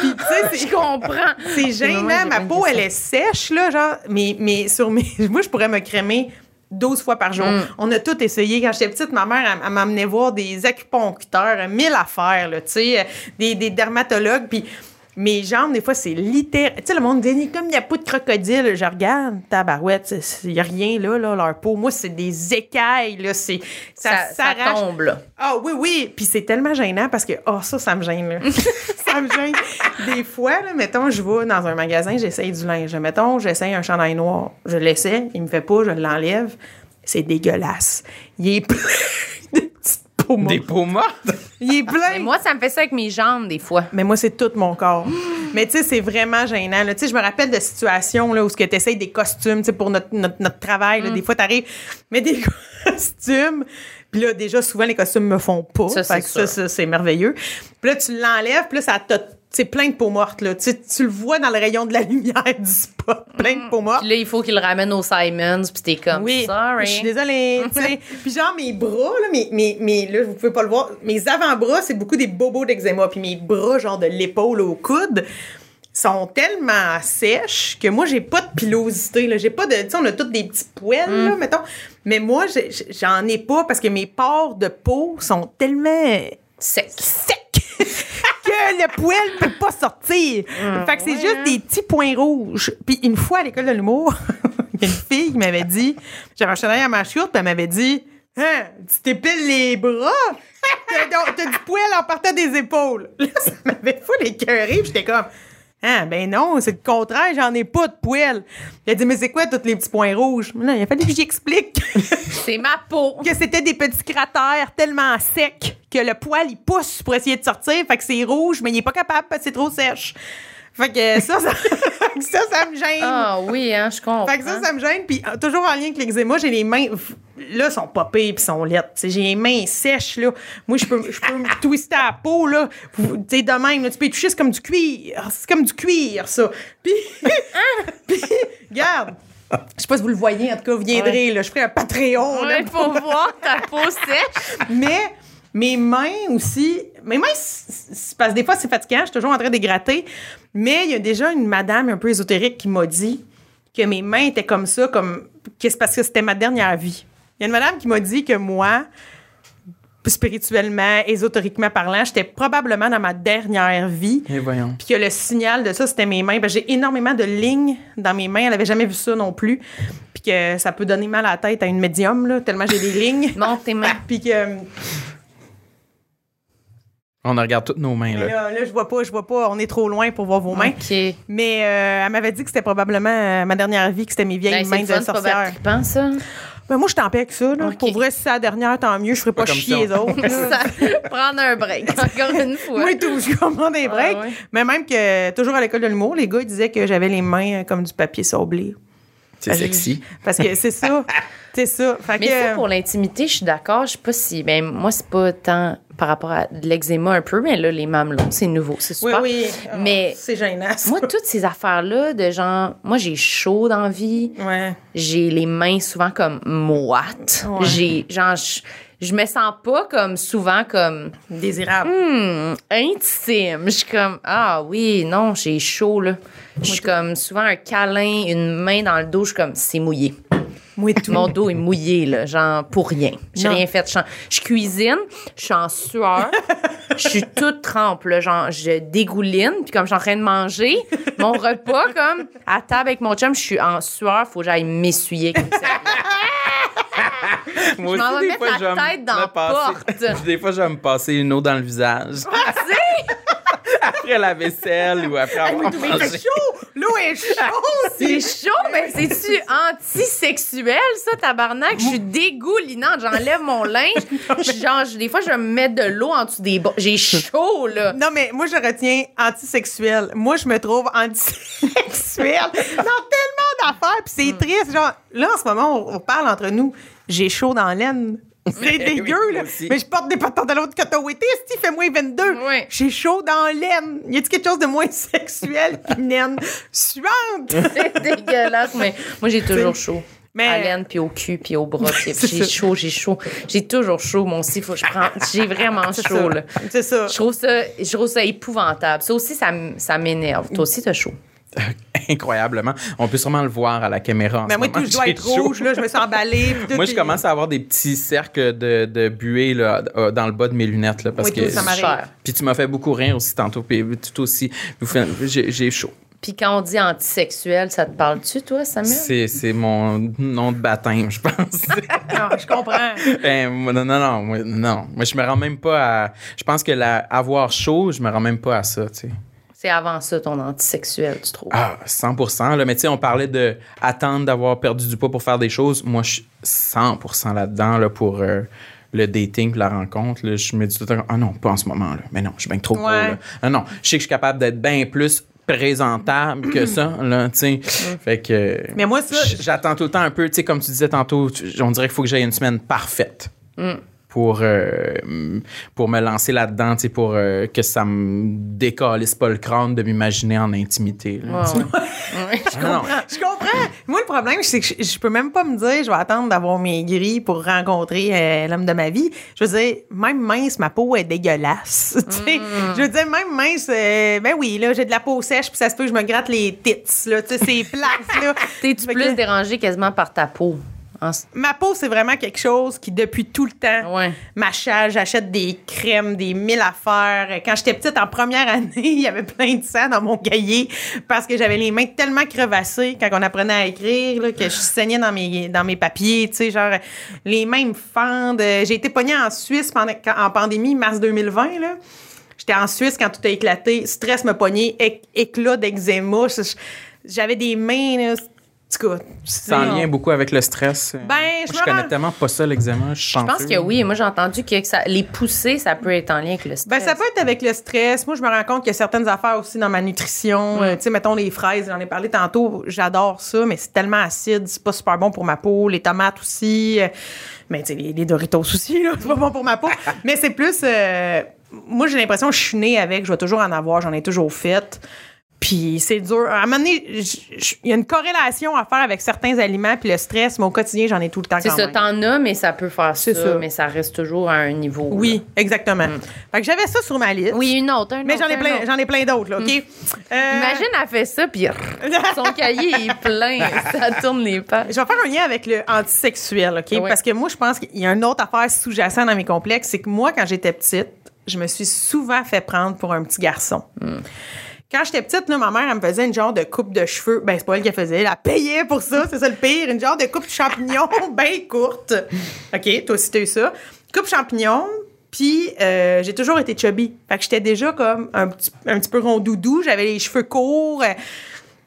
Puis, tu sais, c'est... Je comprends. C'est gênant. Ma peau, elle est sèche, là, genre. Mais, mais sur mes. <laughs> Moi, je pourrais me crémer 12 fois par jour. Mm. On a tout essayé. Quand j'étais petite, ma mère, elle, m'amenait voir des acupuncteurs, mille affaires, là, tu sais, euh, des, des dermatologues. Puis mes jambes, des fois, c'est littéral. Tu sais, le monde dit, comme il n'y a pas de crocodile. Je regarde, tabarouette, il n'y a rien, là, là, leur peau. Moi, c'est des écailles, là. C'est, ça, Ça, ça s'arrache. tombe, là. Ah oui, oui. Puis c'est tellement gênant parce que, oh, ça, ça me gêne. Là. <laughs> ça me gêne. Des fois, là, mettons, je vais dans un magasin, j'essaye du linge. Mettons, j'essaye un chandail noir. Je l'essaie, il me fait pas, je l'enlève. C'est dégueulasse. Il est peaux Des mortes? <laughs> Il est plein. Mais moi, ça me fait ça avec mes jambes, des fois. Mais moi, c'est tout mon corps. Mais tu sais, c'est vraiment gênant. Tu sais, je me rappelle de situations là, où tu essayes des costumes pour notre, notre, notre travail. Mm. Des fois, tu arrives, mais des <laughs> costumes. Puis là, déjà, souvent, les costumes me font pas. Ça, c'est merveilleux. Puis là, tu l'enlèves, puis là, ça t'a. C'est plein de peaux mortes, là. Tu, tu le vois dans le rayon de la lumière du spot. Plein de peaux mortes. Puis là, il faut qu'il le ramène au Simons, puis t'es comme, Oui, sorry. je suis désolée. <laughs> Puis genre, mes bras, là, mes, mes, mes- là, vous pouvez pas le voir, mes avant-bras, c'est beaucoup des bobos d'eczéma. Puis mes bras, genre de l'épaule au coude, sont tellement sèches que moi, j'ai pas de pilosité. Là. J'ai pas de... Tu sais, on a tous des petits poils, Mm. là, mettons. Mais moi, j'en ai pas parce que mes pores de peau sont tellement Sec. secs que <laughs> le poil peut pas sortir. fait que c'est juste des petits points rouges. Puis une fois à l'école de l'humour, <laughs> il y a une fille qui m'avait dit, j'avais un chandail à ma chute, puis elle m'avait dit, hein, tu t'épiles les bras? <laughs> T'as du poil en partant des épaules. Là, ça m'avait fou l'écœuré, puis j'étais comme, ah, ben non, c'est le contraire, j'en ai pas de poils. Il a dit, mais c'est quoi tous les petits points rouges? Non, il a fallu que j'explique <laughs> C'est ma peau. que c'était des petits cratères tellement secs que le poil, il pousse pour essayer de sortir. Fait que c'est rouge, mais il est pas capable parce que c'est trop sèche. Fait que ça, ça, <laughs> ça, ça me gêne. Ah oui, hein, je comprends. Fait que ça, ça me gêne. Puis euh, toujours en lien avec l'eczéma, j'ai les mains, là, sont popées puis sont lettres. J'ai les mains sèches, là. Moi, je peux, je peux me twister à la peau, là. Tu de même, là, tu peux toucher, c'est comme du cuir. C'est comme du cuir, ça. Puis, <laughs> puis regarde. Je sais pas si vous le voyez, en tout cas, vous viendrez, là. Je ferai un Patreon, là, Ouais, pour voir ta peau sèche. <laughs> mais mes mains aussi, mes mains, c'est- c'est parce que des fois c'est fatigant, je suis toujours en train de gratter. Mais il y a déjà une madame un peu ésotérique qui m'a dit que mes mains étaient comme ça, comme que c'est parce que c'était ma dernière vie. Il y a une madame qui m'a dit que moi, spirituellement, ésotériquement parlant, j'étais probablement dans ma dernière vie. Et voyons. Puis que le signal de ça, c'était mes mains. Ben, j'ai énormément de lignes dans mes mains. Elle avait jamais vu ça non plus. Puis que ça peut donner mal à la tête à une médium, là, tellement j'ai des lignes. Montre tes mains. <laughs> Puis que On regarde toutes nos mains, là. là, là, je vois pas, je vois pas, on est trop loin pour voir vos mains. OK. Mais euh, elle m'avait dit que c'était probablement euh, ma dernière vie, que c'était mes vieilles Ben, mains c'est de fun, c'est pas sorcière. trippant, ça. Ben, moi, je t'en paie avec ça. Là. Pour vrai, si c'est la dernière, tant mieux. Je ferai pas, Pas chier les autres. <laughs> Prendre un break, <laughs> encore une fois. Moi, tout, je commande des breaks. ouais. Mais même que, toujours à l'école de l'humour, les gars, ils disaient que j'avais les mains euh, comme du papier sablé. C'est sexy. Parce que c'est ça. <laughs> c'est ça. Fait Mais que, ça, pour l'intimité, je suis d'accord. Je sais pas si. Ben, moi, c'est pas tant par rapport à de l'eczéma un peu, mais là, les mamelons, c'est nouveau. C'est Oui, super. oui. Mais Oh, c'est gênant. ça. moi, toutes ces affaires-là, de genre, moi, j'ai chaud dans la vie. Ouais. J'ai les mains souvent comme moites. Ouais. J'ai, genre, je, je me sens pas comme souvent comme Désirable. hmm, intime. Je suis comme, ah oui, non, j'ai chaud, là. Je suis comme souvent un câlin, une main dans le dos, je suis comme, c'est mouillé. Tout. Mon dos est mouillé, là, genre pour rien. J'ai rien fait. Je, je cuisine, je suis en sueur, je suis toute trempe, là, genre je dégouline, puis comme je suis en train de manger, mon repas, comme à table avec mon chum, je suis en sueur, faut que j'aille m'essuyer comme ça. <laughs> <laughs> Moi Je m'en vais mettre la tête dans la porte. <laughs> Des fois, je vais me passer une eau dans le visage. <laughs> après la vaisselle ou après avoir Mais mangé. c'est chaud! L'eau est chaude! C'est chaud, mais c'est-tu antisexuel, ça, tabarnak? Je suis dégoulinante, j'enlève mon linge. Genre, des fois, je me mets de l'eau en dessous des. J'ai chaud, là. Non, mais moi, je retiens antisexuel. Moi, je me trouve antisexuel dans tellement d'affaires. Puis c'est triste. Genre, là, en ce moment, on, on parle entre nous. J'ai chaud dans l'aine. <laughs> C'est Oui, dégueu, là. aussi. Mais je porte des pantalons de coton ouaté. Si fait moins 22. Oui. J'ai chaud dans l'aine. Y a-t-il quelque chose de moins <laughs> sexuel qu'une naine? Suante? <laughs> C'est dégueulasse, mais moi, j'ai toujours chaud. Mais- À l'aine, puis au cul, puis au bras. puis J'ai chaud, j'ai chaud. J'ai toujours chaud, mon. Faut que je prends. J'ai vraiment chaud, là. C'est ça. Je trouve ça, je trouve ça épouvantable. Ça aussi, ça, ça m'énerve. Toi aussi, t'as chaud? <laughs> Incroyablement. On peut sûrement le voir à la caméra. en Mais ce moi, moment. tout, je dois être chaud. rouge. Là, je me suis emballée. puis Moi, je est- commence à avoir des petits cercles de, de buée là, euh, dans le bas de mes lunettes. Là, parce Oui, que ça m'arrive. Cher. Puis tu m'as fait beaucoup rire aussi tantôt. Puis tout aussi. J'ai chaud. Puis quand on dit antisexuel, ça te parle-tu, toi, Samuel? C'est c'est mon nom de baptême, je pense. <laughs> Non, je comprends. Ben, moi, non, non, non, moi, non. Moi, je me rends même pas à. Je pense que la, avoir chaud, je me rends même pas à ça, tu sais. C'est avant ça, ton antisexuel, tu trouves? Ah, 100 là. Mais tu sais, on parlait de attendre d'avoir perdu du poids pour faire des choses. Moi, je suis 100% là-dedans, là, pour euh, le dating, la rencontre. là. Je me dis tout le temps, ah non, pas en ce moment, là. Mais non, je suis bien trop gros, Ouais. Ah non, je sais que je suis capable d'être bien plus présentable que ça, <clears throat> là, tu sais. Fait que. Mais moi, ça, J'attends tout le temps un peu, tu sais, comme tu disais tantôt, on dirait qu'il faut que j'aie une semaine parfaite. Pour, euh, pour me lancer là-dedans, tu sais, pour euh, que ça me décalisse pas le crâne de m'imaginer en intimité. là. Ouais. <laughs> Ah non. Je comprends. Moi, le problème, c'est que je, je peux même pas me dire, je vais attendre d'avoir mes grilles pour rencontrer euh, l'homme de ma vie. Je veux dire, même mince, ma peau est dégueulasse. <laughs> tu sais. Je veux dire, même mince, euh, ben oui, là, j'ai de la peau sèche, puis ça se peut que je me gratte les tits, là. Tu sais, c'est <laughs> plate, là. T'es-tu Fait plus que- dérangé quasiment par ta peau? En Ma peau, c'est vraiment quelque chose qui, depuis tout le temps, Ouais. m'achète. J'achète des crèmes, des mille affaires. Quand j'étais petite, en première <laughs> année, il y avait plein de sang dans mon cahier parce que j'avais les mains tellement crevassées quand on apprenait à écrire là, que je saignais dans mes, dans mes papiers. Tu sais, genre, les mains me fendent. J'ai été pognée en Suisse pendant, quand- en pandémie, mars 2020, là. J'étais en Suisse quand tout a éclaté. Stress me pognait, éc- éclat d'eczéma. J'avais des mains, là. Tout cas, C'est en lien beaucoup avec le stress. Ben, je connais tellement pas ça, l'eczéma. Je, Je pense que oui. Moi, j'ai entendu que ça, les poussées, ça peut être en lien avec le stress. Ben, ça peut être avec le stress. Moi, je me rends compte qu'il y a certaines affaires aussi dans ma nutrition. Euh, tu sais, mettons les fraises, j'en ai parlé tantôt. J'adore ça, mais c'est tellement acide, c'est pas super bon pour ma peau. Les tomates aussi. Euh, Mais, tu sais, les, les Doritos aussi, là, c'est pas bon pour ma peau. mais c'est plus. euh, moi, j'ai l'impression que je suis née avec, je vais toujours en avoir, j'en ai toujours fait. Puis c'est dur. À un moment donné, il y a une corrélation à faire avec certains aliments, puis le stress, mais au quotidien, j'en ai tout le temps C'est ça, t'en as, mais ça peut faire ça, C'est ça. mais ça reste toujours à un niveau. Oui, exactement. Fait que j'avais ça sur ma liste. Oui, une autre. un Mais j'en ai plein, j'en ai plein d'autres, là, OK? Euh, Imagine, elle fait ça, puis <laughs> son cahier est plein. ça tourne les pages. Je vais faire un lien avec le antisexuel, OK? Parce que moi, je pense qu'il y a une autre affaire sous-jacente dans mes complexes, c'est que moi, quand j'étais petite, je me suis souvent fait prendre pour un petit garçon. Quand j'étais petite, là, ma mère, elle me faisait une genre de coupe de cheveux. Ben, c'est pas elle qui la faisait. Elle payait pour ça. C'est ça le pire. Une genre de coupe champignon <laughs> bien courte. OK, toi aussi, t'as eu ça. Coupe champignon. Puis, euh, j'ai toujours été chubby. Fait que j'étais déjà comme un petit, un petit peu rondoudou. J'avais les cheveux courts. euh,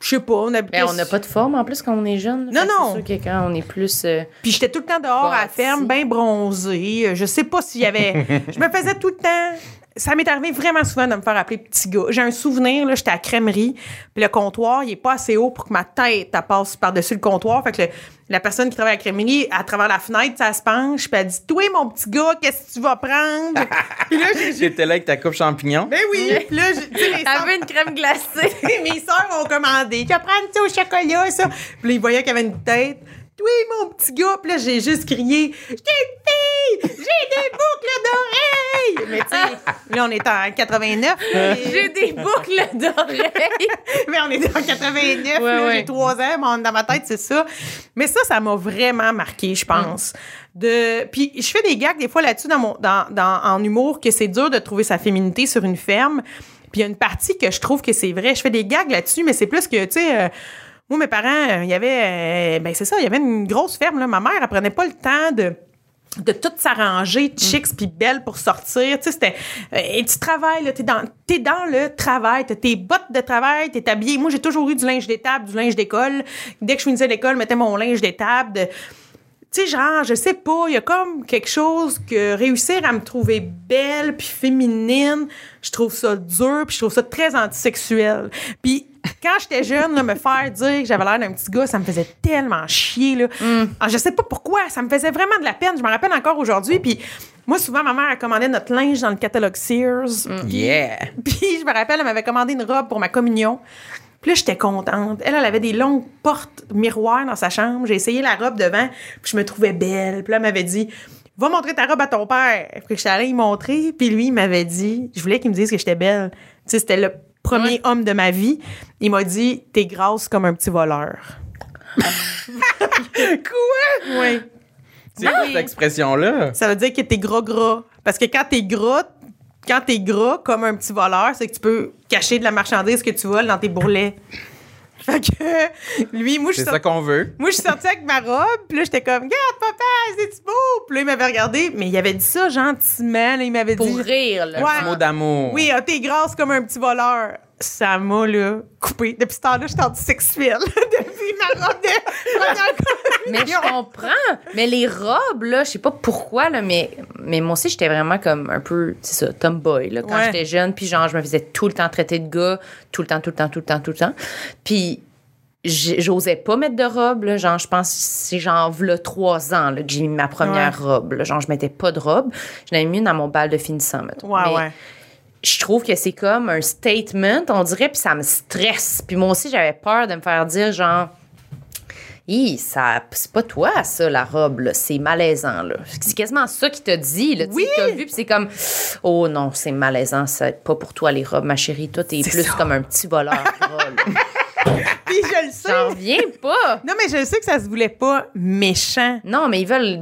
Je sais pas, on habitait... Ben, on n'a pas de forme en plus quand on est jeune. Non, non. C'est sûr que quand on est plus. euh, Puis j'étais tout le temps dehors à la ferme, bien bronzée. Je sais pas s'il y avait. je me faisais tout le temps. Ça m'est arrivé vraiment souvent de me faire appeler petit gars. J'ai un souvenir, là, j'étais à la crèmerie, puis le comptoir, il est pas assez haut pour que ma tête elle passe par-dessus le comptoir. Fait que le- la personne qui travaille à la crèmerie, à travers la fenêtre, ça se penche, puis elle dit Toi, mon petit gars, qu'est-ce que tu vas prendre Puis là, J'étais <laughs> là avec ta coupe champignon. Ben oui! Puis là, <laughs> veut une crème glacée. <laughs> mes soeurs ont commandé. Tu vas prendre ça au chocolat, ça. Puis là, ils voyaient qu'il y avait une tête. Oui, mon petit gars. Puis là, j'ai juste crié J'ai une fille! J'ai des boucles d'oreilles! Mais tu sais, <laughs> là, on est en 89. <laughs> J'ai des boucles d'oreilles. <laughs> mais on est en 89. Ouais, là, ouais. J'ai trois ans, mais dans ma tête, c'est ça. Mais ça, ça m'a vraiment marqué, je pense. De... Puis je fais des gags des fois là-dessus dans mon, dans, dans- en humour que c'est dur de trouver sa féminité sur une ferme. Puis il y a une partie que je trouve que c'est vrai. Je fais des gags là-dessus, mais c'est plus que, tu sais... euh, moi, mes parents, euh, il y avait... euh, ben c'est ça, il y avait une grosse ferme. Là. Ma mère, elle prenait pas le temps de de tout s'arranger, chicks puis belle pour sortir. Tu sais, c'était... euh, et tu travailles, là, t'es dans, t'es dans le travail, t'as tes bottes de travail, t'es habillé. Moi, j'ai toujours eu du linge d'étable, du linge d'école. Dès que je finissais l'école, je mettais mon linge d'étable. de- Tu sais, genre, je sais pas, il y a comme quelque chose que réussir à me trouver belle puis féminine, je trouve ça dur puis je trouve ça très antisexuel. Puis quand j'étais jeune, là, me faire dire que j'avais l'air d'un petit gars, ça me faisait tellement chier. Là. Ah, je sais pas pourquoi, ça me faisait vraiment de la peine. Je me rappelle encore aujourd'hui. Puis moi, souvent, ma mère, elle commandait notre linge dans le catalogue Sears. Yeah! Puis je me rappelle, elle m'avait commandé une robe pour ma communion. Puis là, j'étais contente. Elle, elle avait des longues portes miroirs dans sa chambre. J'ai essayé la robe devant, puis je me trouvais belle. Puis là, elle m'avait dit Va montrer ta robe à ton père. Puis j'étais allée y montrer, puis lui, il m'avait dit Je voulais qu'il me dise que j'étais belle. Tu sais, c'était le premier homme de ma vie. Il m'a dit T'es grasse comme un petit voleur. <laughs> Quoi? Oui. C'est quoi cette expression-là? Ça veut dire que t'es gras gras. Parce que quand t'es gras, quand t'es gras comme un petit voleur, c'est que tu peux cacher de la marchandise que tu voles dans tes bourrelets. <laughs> Fait que lui, moi je suis C'est ça sorti, qu'on veut. moi je suis sortie avec ma robe, puis là j'étais comme "Regarde papa, c'est beau?" Puis là il m'avait regardé, mais il avait dit ça gentiment, là, il m'avait Pour dit rire, là. Ouais. Un mot d'amour. "Oui, ah, t'es grasse comme un petit voleur." Ça m'a là coupé. Depuis ce temps-là, je suis antisexuelle. <laughs> Depuis ma robe de <laughs> Mais je comprends. Mais les robes, là, je sais pas pourquoi, là, mais, mais moi aussi, j'étais vraiment comme un peu, c'est ça, tomboy, là, quand Ouais. j'étais jeune. Puis genre, je me faisais tout le temps traiter de gars, tout le temps, tout le temps, tout le temps, tout le temps. Puis j'osais pas mettre de robe, là. Genre, je pense que c'est genre, v'là trois ans, là, que j'ai mis ma première robe, là. Genre, je mettais pas de robe. Je l'avais mis dans mon bal de finissant, mettons. Ouais, Mais ouais. Je trouve que c'est comme un statement, on dirait, puis ça me stresse. Puis moi aussi, j'avais peur de me faire dire, genre, Hi, ça, c'est pas toi, ça, la robe, là. C'est malaisant, là. C'est quasiment ça qu'il t'a dit, là. Oui! vu, puis c'est comme, oh non, c'est malaisant, c'est pas pour toi, les robes, ma chérie. Toi, t'es plus ça. comme un petit voleur. là. Puis je le sais. J'en reviens pas. Non, mais je sais que ça se voulait pas méchant. Non, mais ils veulent.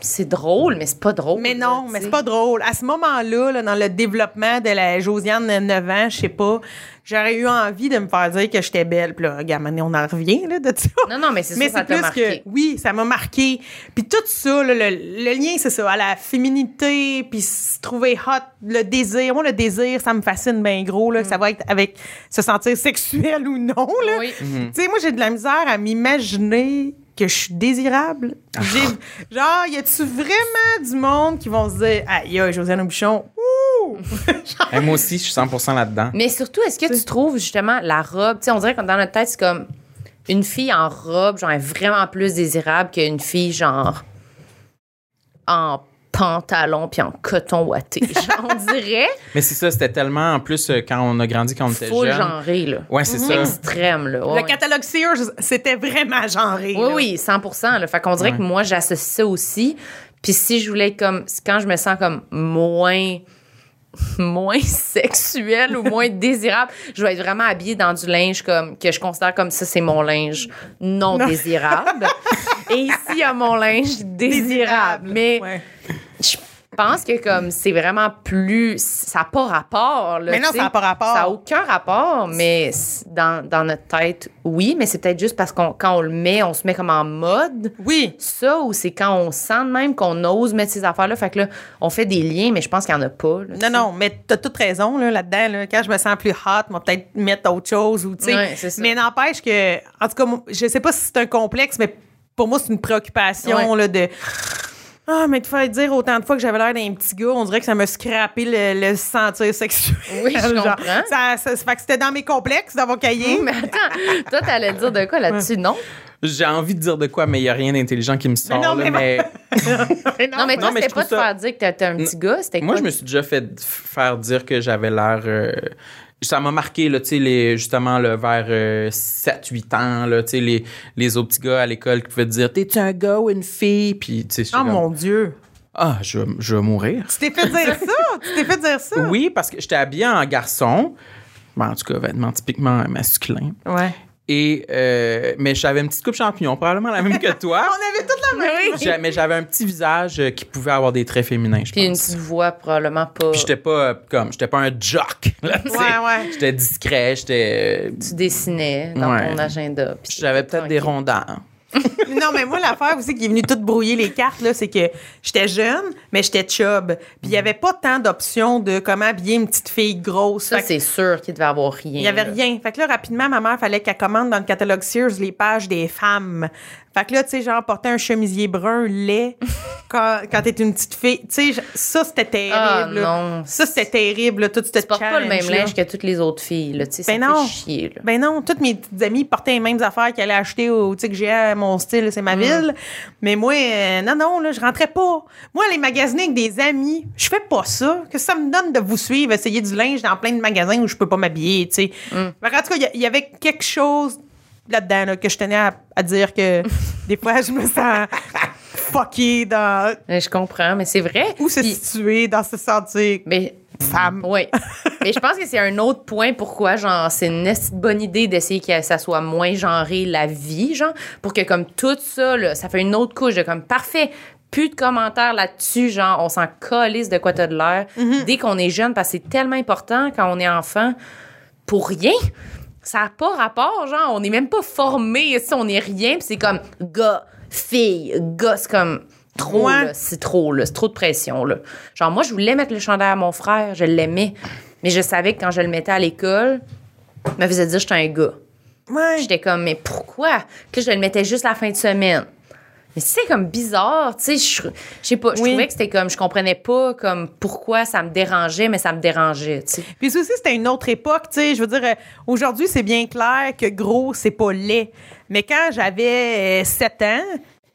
C'est drôle, mais c'est pas drôle. Mais non, là, mais c'est pas drôle. À ce moment-là, là, dans le développement de la Josiane de 9 ans, je sais pas, j'aurais eu envie de me faire dire que j'étais belle. Puis là, regarde, maintenant, on en revient là, de ça. Non, non, mais c'est Mais ça, ça c'est t'a plus marqué. que oui, ça m'a marqué. Puis tout ça, là, le, le lien, c'est ça, à la féminité, puis se trouver hot, le désir. Moi, le désir, ça me fascine bien gros, là, que ça va être avec se sentir sexuel ou non. Là. Oui. Tu sais, moi, j'ai de la misère à m'imaginer que je suis désirable. J'ai- genre, y a-tu vraiment du monde qui vont se dire, ah, yo, Josiane Aubuchon, ouh! <laughs> Moi aussi, je suis 100 là-dedans. Mais surtout, est-ce que tu trouves justement la robe, tu sais, on dirait que dans notre tête, c'est comme une fille en robe, genre, est vraiment plus désirable qu'une fille, genre, en pantalon puis en coton ouaté. <laughs> On dirait Mais c'est ça, c'était tellement, en plus, euh, quand on a grandi, quand on était jeune. genré, là. Ouais, c'est ça. Extrême, là. Ouais, Le catalogue Sears, c'était vraiment genré. Oui, là. oui, 100 là. Fait qu'on dirait Ouais. que moi, j'associe ça aussi. Puis si je voulais être comme... Quand je me sens comme moins <laughs> moins sexuelle ou moins désirable, je vais être vraiment habillée dans du linge comme que je considère comme ça c'est mon linge non, désirable. Et ici il y a mon linge désirable, mais Ouais. je- pense que comme c'est vraiment plus. Ça n'a pas rapport. Là, Mais non, tu ça n'a pas rapport. Ça n'a aucun rapport, mais dans, dans notre tête, oui, mais c'est peut-être juste parce qu'on quand on le met, on se met comme en mode. Oui. Ça, ou c'est quand on sent de même qu'on ose mettre ces affaires-là. Fait que là, on fait des liens, mais je pense qu'il n'y en a pas. là, tu. Non, non, mais t'as toute raison là, là-dedans. Là. Quand je me sens plus hot, moi peut-être mettre autre chose. Ou, tu sais. Ouais, mais n'empêche que, en tout cas, je sais pas si c'est un complexe, mais pour moi, c'est une préoccupation Ouais. là, de. Ah, mais te faire dire autant de fois que j'avais l'air d'un petit gars, on dirait que ça m'a scrappé le, le sentir sexuel. Oui, je Genre, comprends. Ça, ça, ça fait que c'était dans mes complexes d'avoir cahier. Mais attends, toi, t'allais dire de quoi là-dessus? Non? J'ai envie de dire de quoi, mais il n'y a rien d'intelligent qui me sort. non, là, mais- mais <laughs> Non, mais toi, Non, mais c'était je pas de ça- faire dire que t'étais un petit gars, c'était Moi, quoi? je me suis déjà fait faire dire que j'avais l'air. euh, ça m'a marqué, là, tu sais, les- justement, le vers 7-8 ans, là, tu sais, les, les autres petits gars à l'école qui pouvaient te dire T'es-tu un gars ou une fille? Puis, tu sais, j'étais Oh comme, mon Dieu. Ah, je, vais- je vais mourir. Tu t'es fait dire ça? Tu t'es fait dire ça? Oui, parce que j'étais habillé en garçon. Ben, en tout cas, vêtements typiquement masculins. Ouais. Et, euh, mais j'avais une petite coupe champignon, probablement la même que <laughs> toi. On avait toute la même. J'ai- mais j'avais un petit visage euh, qui pouvait avoir des traits féminins, je Puis une petite voix, probablement pas. Puis j'étais pas euh, comme, j'étais pas un jock. là. Ouais, ouais. J'étais discret, j'étais. Tu dessinais dans Ouais. ton agenda. puis J'avais peut-être des tranquille. <laughs> Non, mais moi, l'affaire aussi qui est venue tout brouiller les cartes, là, c'est que j'étais jeune, mais j'étais chub. Puis il n'y avait pas tant d'options de comment habiller une petite fille grosse. Ça, c'est sûr qu'il devait avoir rien. Il n'y avait là. rien. Fait que là, rapidement, ma mère, fallait qu'elle commande dans le catalogue Sears les pages des femmes. Fait que là, tu sais, genre, porter un chemisier brun laid <laughs> quand, quand t'es une petite fille. Tu sais, ça, c'était terrible. Ah, non. Ça, c'était terrible, là, tout ce Tu portes pas le même linge que toutes les autres filles, là. Tu sais, ça Ben non. fait chier, là. Ben non, toutes mes petites amies portaient les mêmes affaires qu'elles allaient acheter au Tic GA, mon style, c'est ma Mm. ville. Mais moi, euh, non, non, là, je rentrais pas. Moi, les magasiner avec des amis, je fais pas ça. Que ça me donne de vous suivre, essayer du linge dans plein de magasins où je peux pas m'habiller, tu sais. Mm. Qu'en tout cas, il y a- il y, avait quelque chose là-dedans là, que je tenais à, à dire que <laughs> des fois, je me sens fuckée dans je comprends, mais c'est vrai. où se Puis- situer, dans se sentir Mais femme. oui. mais je pense que c'est un autre point pourquoi, genre, c'est une bonne idée d'essayer que ça soit moins genré la vie, genre, pour que comme tout ça, là, ça fait une autre couche de comme parfait. Plus de commentaires là-dessus, genre, on s'en calisse de quoi t'as de l'air. Dès qu'on est jeune, parce que c'est tellement important quand on est enfant, pour rien. Ça n'a pas rapport, genre, on n'est même pas formé, si on n'est rien, puis c'est comme gars, fille, gars, c'est comme trop, Ouais. c'est trop, là, c'est trop de pression, là. Genre, moi, je voulais mettre le chandail à mon frère, je l'aimais, mais je savais que quand je le mettais à l'école, il me faisait dire que j'étais un gars. Ouais. J'étais comme, mais pourquoi? Que je le mettais juste la fin de semaine. Mais c'est comme bizarre, tu sais, je je sais pas, je Oui. trouvais que c'était comme, je comprenais pas comme pourquoi ça me dérangeait, mais ça me dérangeait, tu sais. Puis aussi, c'était une autre époque, tu sais. Je veux dire, euh, aujourd'hui, c'est bien clair que gros, c'est pas laid. Mais quand j'avais euh, 7 ans,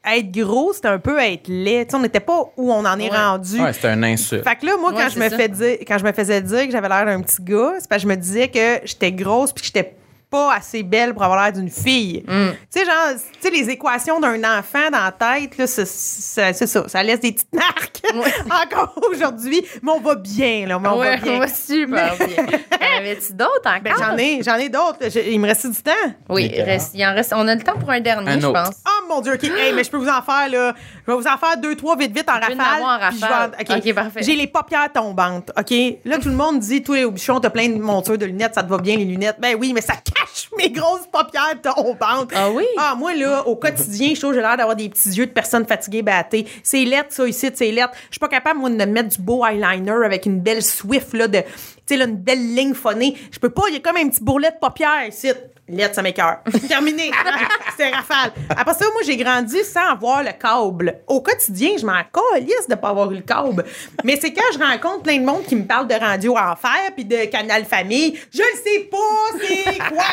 être gros, c'était un peu être laid. Tu sais, on n'était pas où on en est Ouais. rendu. Ouais, c'était un insulte. Fait que là, moi, Ouais, quand, je me fais dire, quand je me faisais dire que j'avais l'air d'un petit gars, c'est parce que je me disais que j'étais grosse puis que j'étais pas assez belle pour avoir l'air d'une fille. Mm. Tu sais, genre, tu sais, les équations d'un enfant dans la tête, là, c'est c'est- c'est ça. Ça laisse des petites marques <laughs> <laughs> encore aujourd'hui. Mais on va bien, là. Mais on va bien. super <laughs> bien. En avais-tu d'autres encore? Ben, j'en ai, j'en ai d'autres. Il me reste du temps. Oui, Des reste, il en reste. On a le temps pour un dernier, Un je pense. Oh mon Dieu, OK. Hey, mais je peux vous en faire, là. Je vais vous en faire deux, trois vite, vite en en rafale. en je vais rafale. OK, parfait. J'ai les paupières tombantes, OK? Là, tout le monde dit, toi, au bichon, t'as plein de montures de lunettes, ça te va bien, les lunettes. Ben oui, mais ça cache mes grosses paupières tombantes. Ah oui? Ah, moi, là, au quotidien, je trouve que j'ai l'air d'avoir des petits yeux de personnes fatiguées, battées. C'est lettre, ça, ici, c'est lettre. Je suis pas capable, moi, de mettre du beau eyeliner avec une belle Swift, là, de, tu sais, là, une belle ligne phonée. Je peux pas, il y a comme un petit bourrelet de paupières ici. Lettre, ça m'écoeure. Terminé. <laughs> C'est rafale. Après ça, moi, j'ai grandi sans avoir le câble. Au quotidien, je m'en calisse de pas avoir eu le câble. Mais c'est quand je rencontre plein de monde qui me parle de Radio Enfer puis de Canal Famille, je le sais pas, c'est quoi?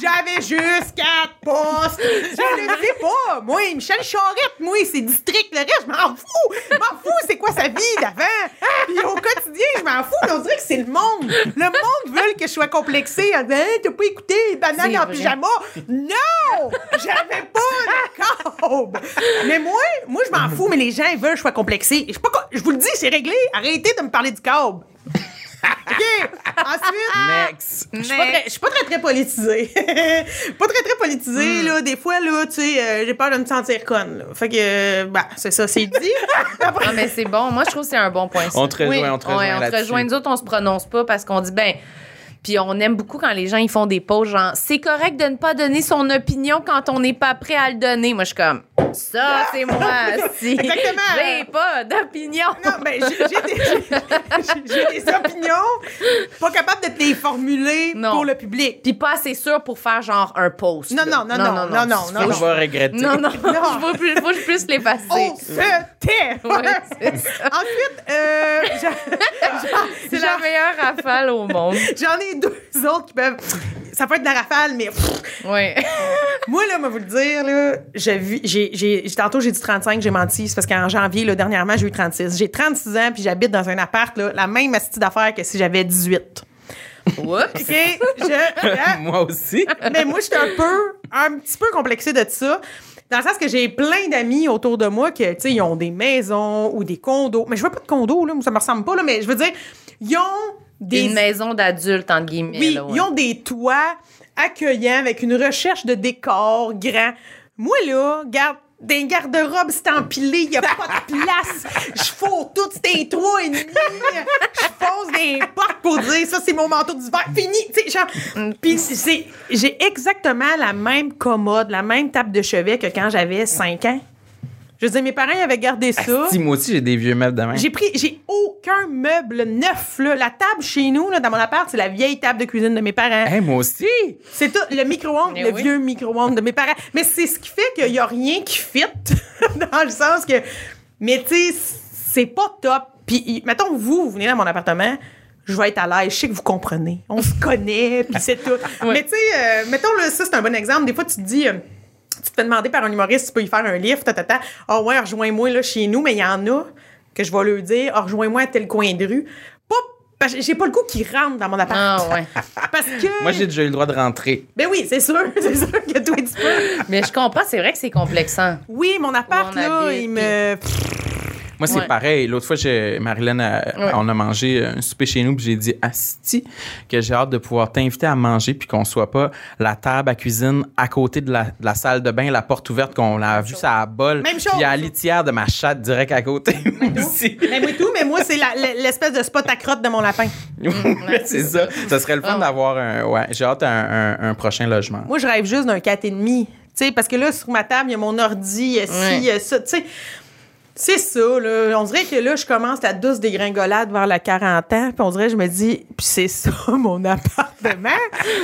J'avais juste quatre postes. Je le sais pas. Moi, Michel Charette, moi, c'est district. Le reste, je m'en fous. Je m'en fous, c'est quoi sa vie d'avant? Au quotidien, je m'en fous. On dirait que c'est le monde. Le monde veut que je sois complexée Hein, t'as pas écouté Banane en vrai. pyjama? Non! J'avais pas de câble. Mais moi, moi, je m'en fous, mais les gens, ils veulent que je sois complexée. Je, suis pas co- je vous le dis, c'est réglé. Arrêtez de me parler du câble. OK? Ensuite, Next. je suis pas très- je suis pas très, très politisée. <laughs> pas très, très politisée, Hmm. là. Des fois, là, tu sais, euh, j'ai peur de me sentir conne, là. Fait que, euh, bah, c'est ça, c'est dit. Après- <laughs> Non, mais c'est bon. Moi, je trouve que c'est un bon point. ça. On te rejoint, Oui. on te rejoint Ouais, on te rejoint. Nous autres, on se prononce pas parce qu'on dit, ben, puis on aime beaucoup quand les gens ils font des pauses, genre, c'est correct de ne pas donner son opinion quand on n'est pas prêt à le donner. Moi, je suis comme, ça, c'est moi. <laughs> si. Exactement. J'ai pas d'opinion. Non, ben, j'ai des, j'ai- des opinions, pas capable de te les formuler Non. pour le public. Puis pas assez sûr pour faire genre un post. Non, là. non, non, non, non, non, Faut que je vais regretter. Non, non, Non. je veux plus, faut que je puisse les passer. On se tait! Ouais. Ensuite, euh, C'est la meilleure rafale au monde. j'en ai deux <laughs> autres qui peuvent. Ça peut être de la rafale, mais Oui. <laughs> moi, là, moi, vous le dire, là, j'ai vu, j'ai, j'ai, tantôt, j'ai dit 35, j'ai menti. C'est parce qu'en janvier, là, dernièrement, j'ai eu 36. J'ai 36 ans, puis j'habite dans un appart, là, la même astuce d'affaires que si j'avais 18. Oups. OK? Je, <laughs> Moi aussi. mais moi, j'étais un peu, un petit peu complexée de ça. Dans le sens que j'ai plein d'amis autour de moi que, tu sais, ils ont des maisons ou des condos. Mais je veux pas de condos, là, ça me ressemble pas, là, mais je veux dire, ils ont des. Une maison d'adulte, entre guillemets. oui, là, ouais. ils ont des toits accueillants avec une recherche de décor grand. Moi, là, garde. Des garde-robes, c'est empilé, il n'y a pas de <laughs> place. Je fourre tout, c'était trois et demi. Je fonce des portes pour dire ça, c'est mon manteau d'hiver. Fini, genre. Puis c'est- j'ai exactement la même commode, la même table de chevet que quand j'avais 5 ans. Je veux dire, mes parents ils avaient gardé ça. Si, moi aussi, j'ai des vieux meubles de même. J'ai pris, j'ai aucun meuble neuf, là. La table chez nous, là, dans mon appart, c'est la vieille table de cuisine de mes parents. Hey, moi aussi. C'est tout, le micro-ondes, le oui. vieux micro-ondes de mes parents. Mais c'est ce qui fait qu'il y a rien qui fit, <laughs> dans le sens que, mais tu sais, c'est pas top. Puis, mettons, vous, vous venez dans mon appartement, je vais être à l'aise, je sais que vous comprenez. On se connaît, puis c'est tout. <laughs> Mais tu sais, euh, mettons, là, ça, c'est un bon exemple. Des fois, tu te dis... euh, tu te fais demander par un humoriste si tu peux y faire un livre, ta, ta, ta. Ah ouais, rejoins-moi là chez nous, mais il y en a que je vais leur dire, ah, rejoins-moi à tel coin de rue. Que j'ai pas le goût qu'ils rentrent dans mon appart. Ah, ouais. <laughs> Parce que. Moi, j'ai déjà eu le droit de rentrer. Ben oui, c'est sûr, <laughs> c'est sûr que toi, tu peux. Mais je comprends, c'est vrai que c'est complexant. Oui, mon appart, là, habite, il me. Moi, c'est Ouais. pareil. L'autre fois, Marilyn, Ouais. on a mangé un souper chez nous, puis j'ai dit, Asti, que j'ai hâte de pouvoir t'inviter à manger, puis qu'on soit pas la table à cuisine à côté de la, de la salle de bain, la porte ouverte, qu'on a vu ça à bol. Même chose. Puis il y a la litière de ma chatte direct à côté <laughs> aussi. Mais moi, tout, mais moi, c'est la- l'espèce de spot à crotte de mon lapin. <laughs> <laughs> c'est ça. Ça serait le fun Ah. d'avoir un. Ouais, j'ai hâte un, un- un prochain logement. Moi, je rêve juste d'un 4,5. Tu sais, parce que là, sur ma table, il y a mon ordi, il y a ci, il y a ça. Tu sais, c'est ça, là. On dirait que là, je commence la douce dégringolade vers la 40 ans, puis on dirait, je me dis, puis c'est ça, <laughs> mon appartement.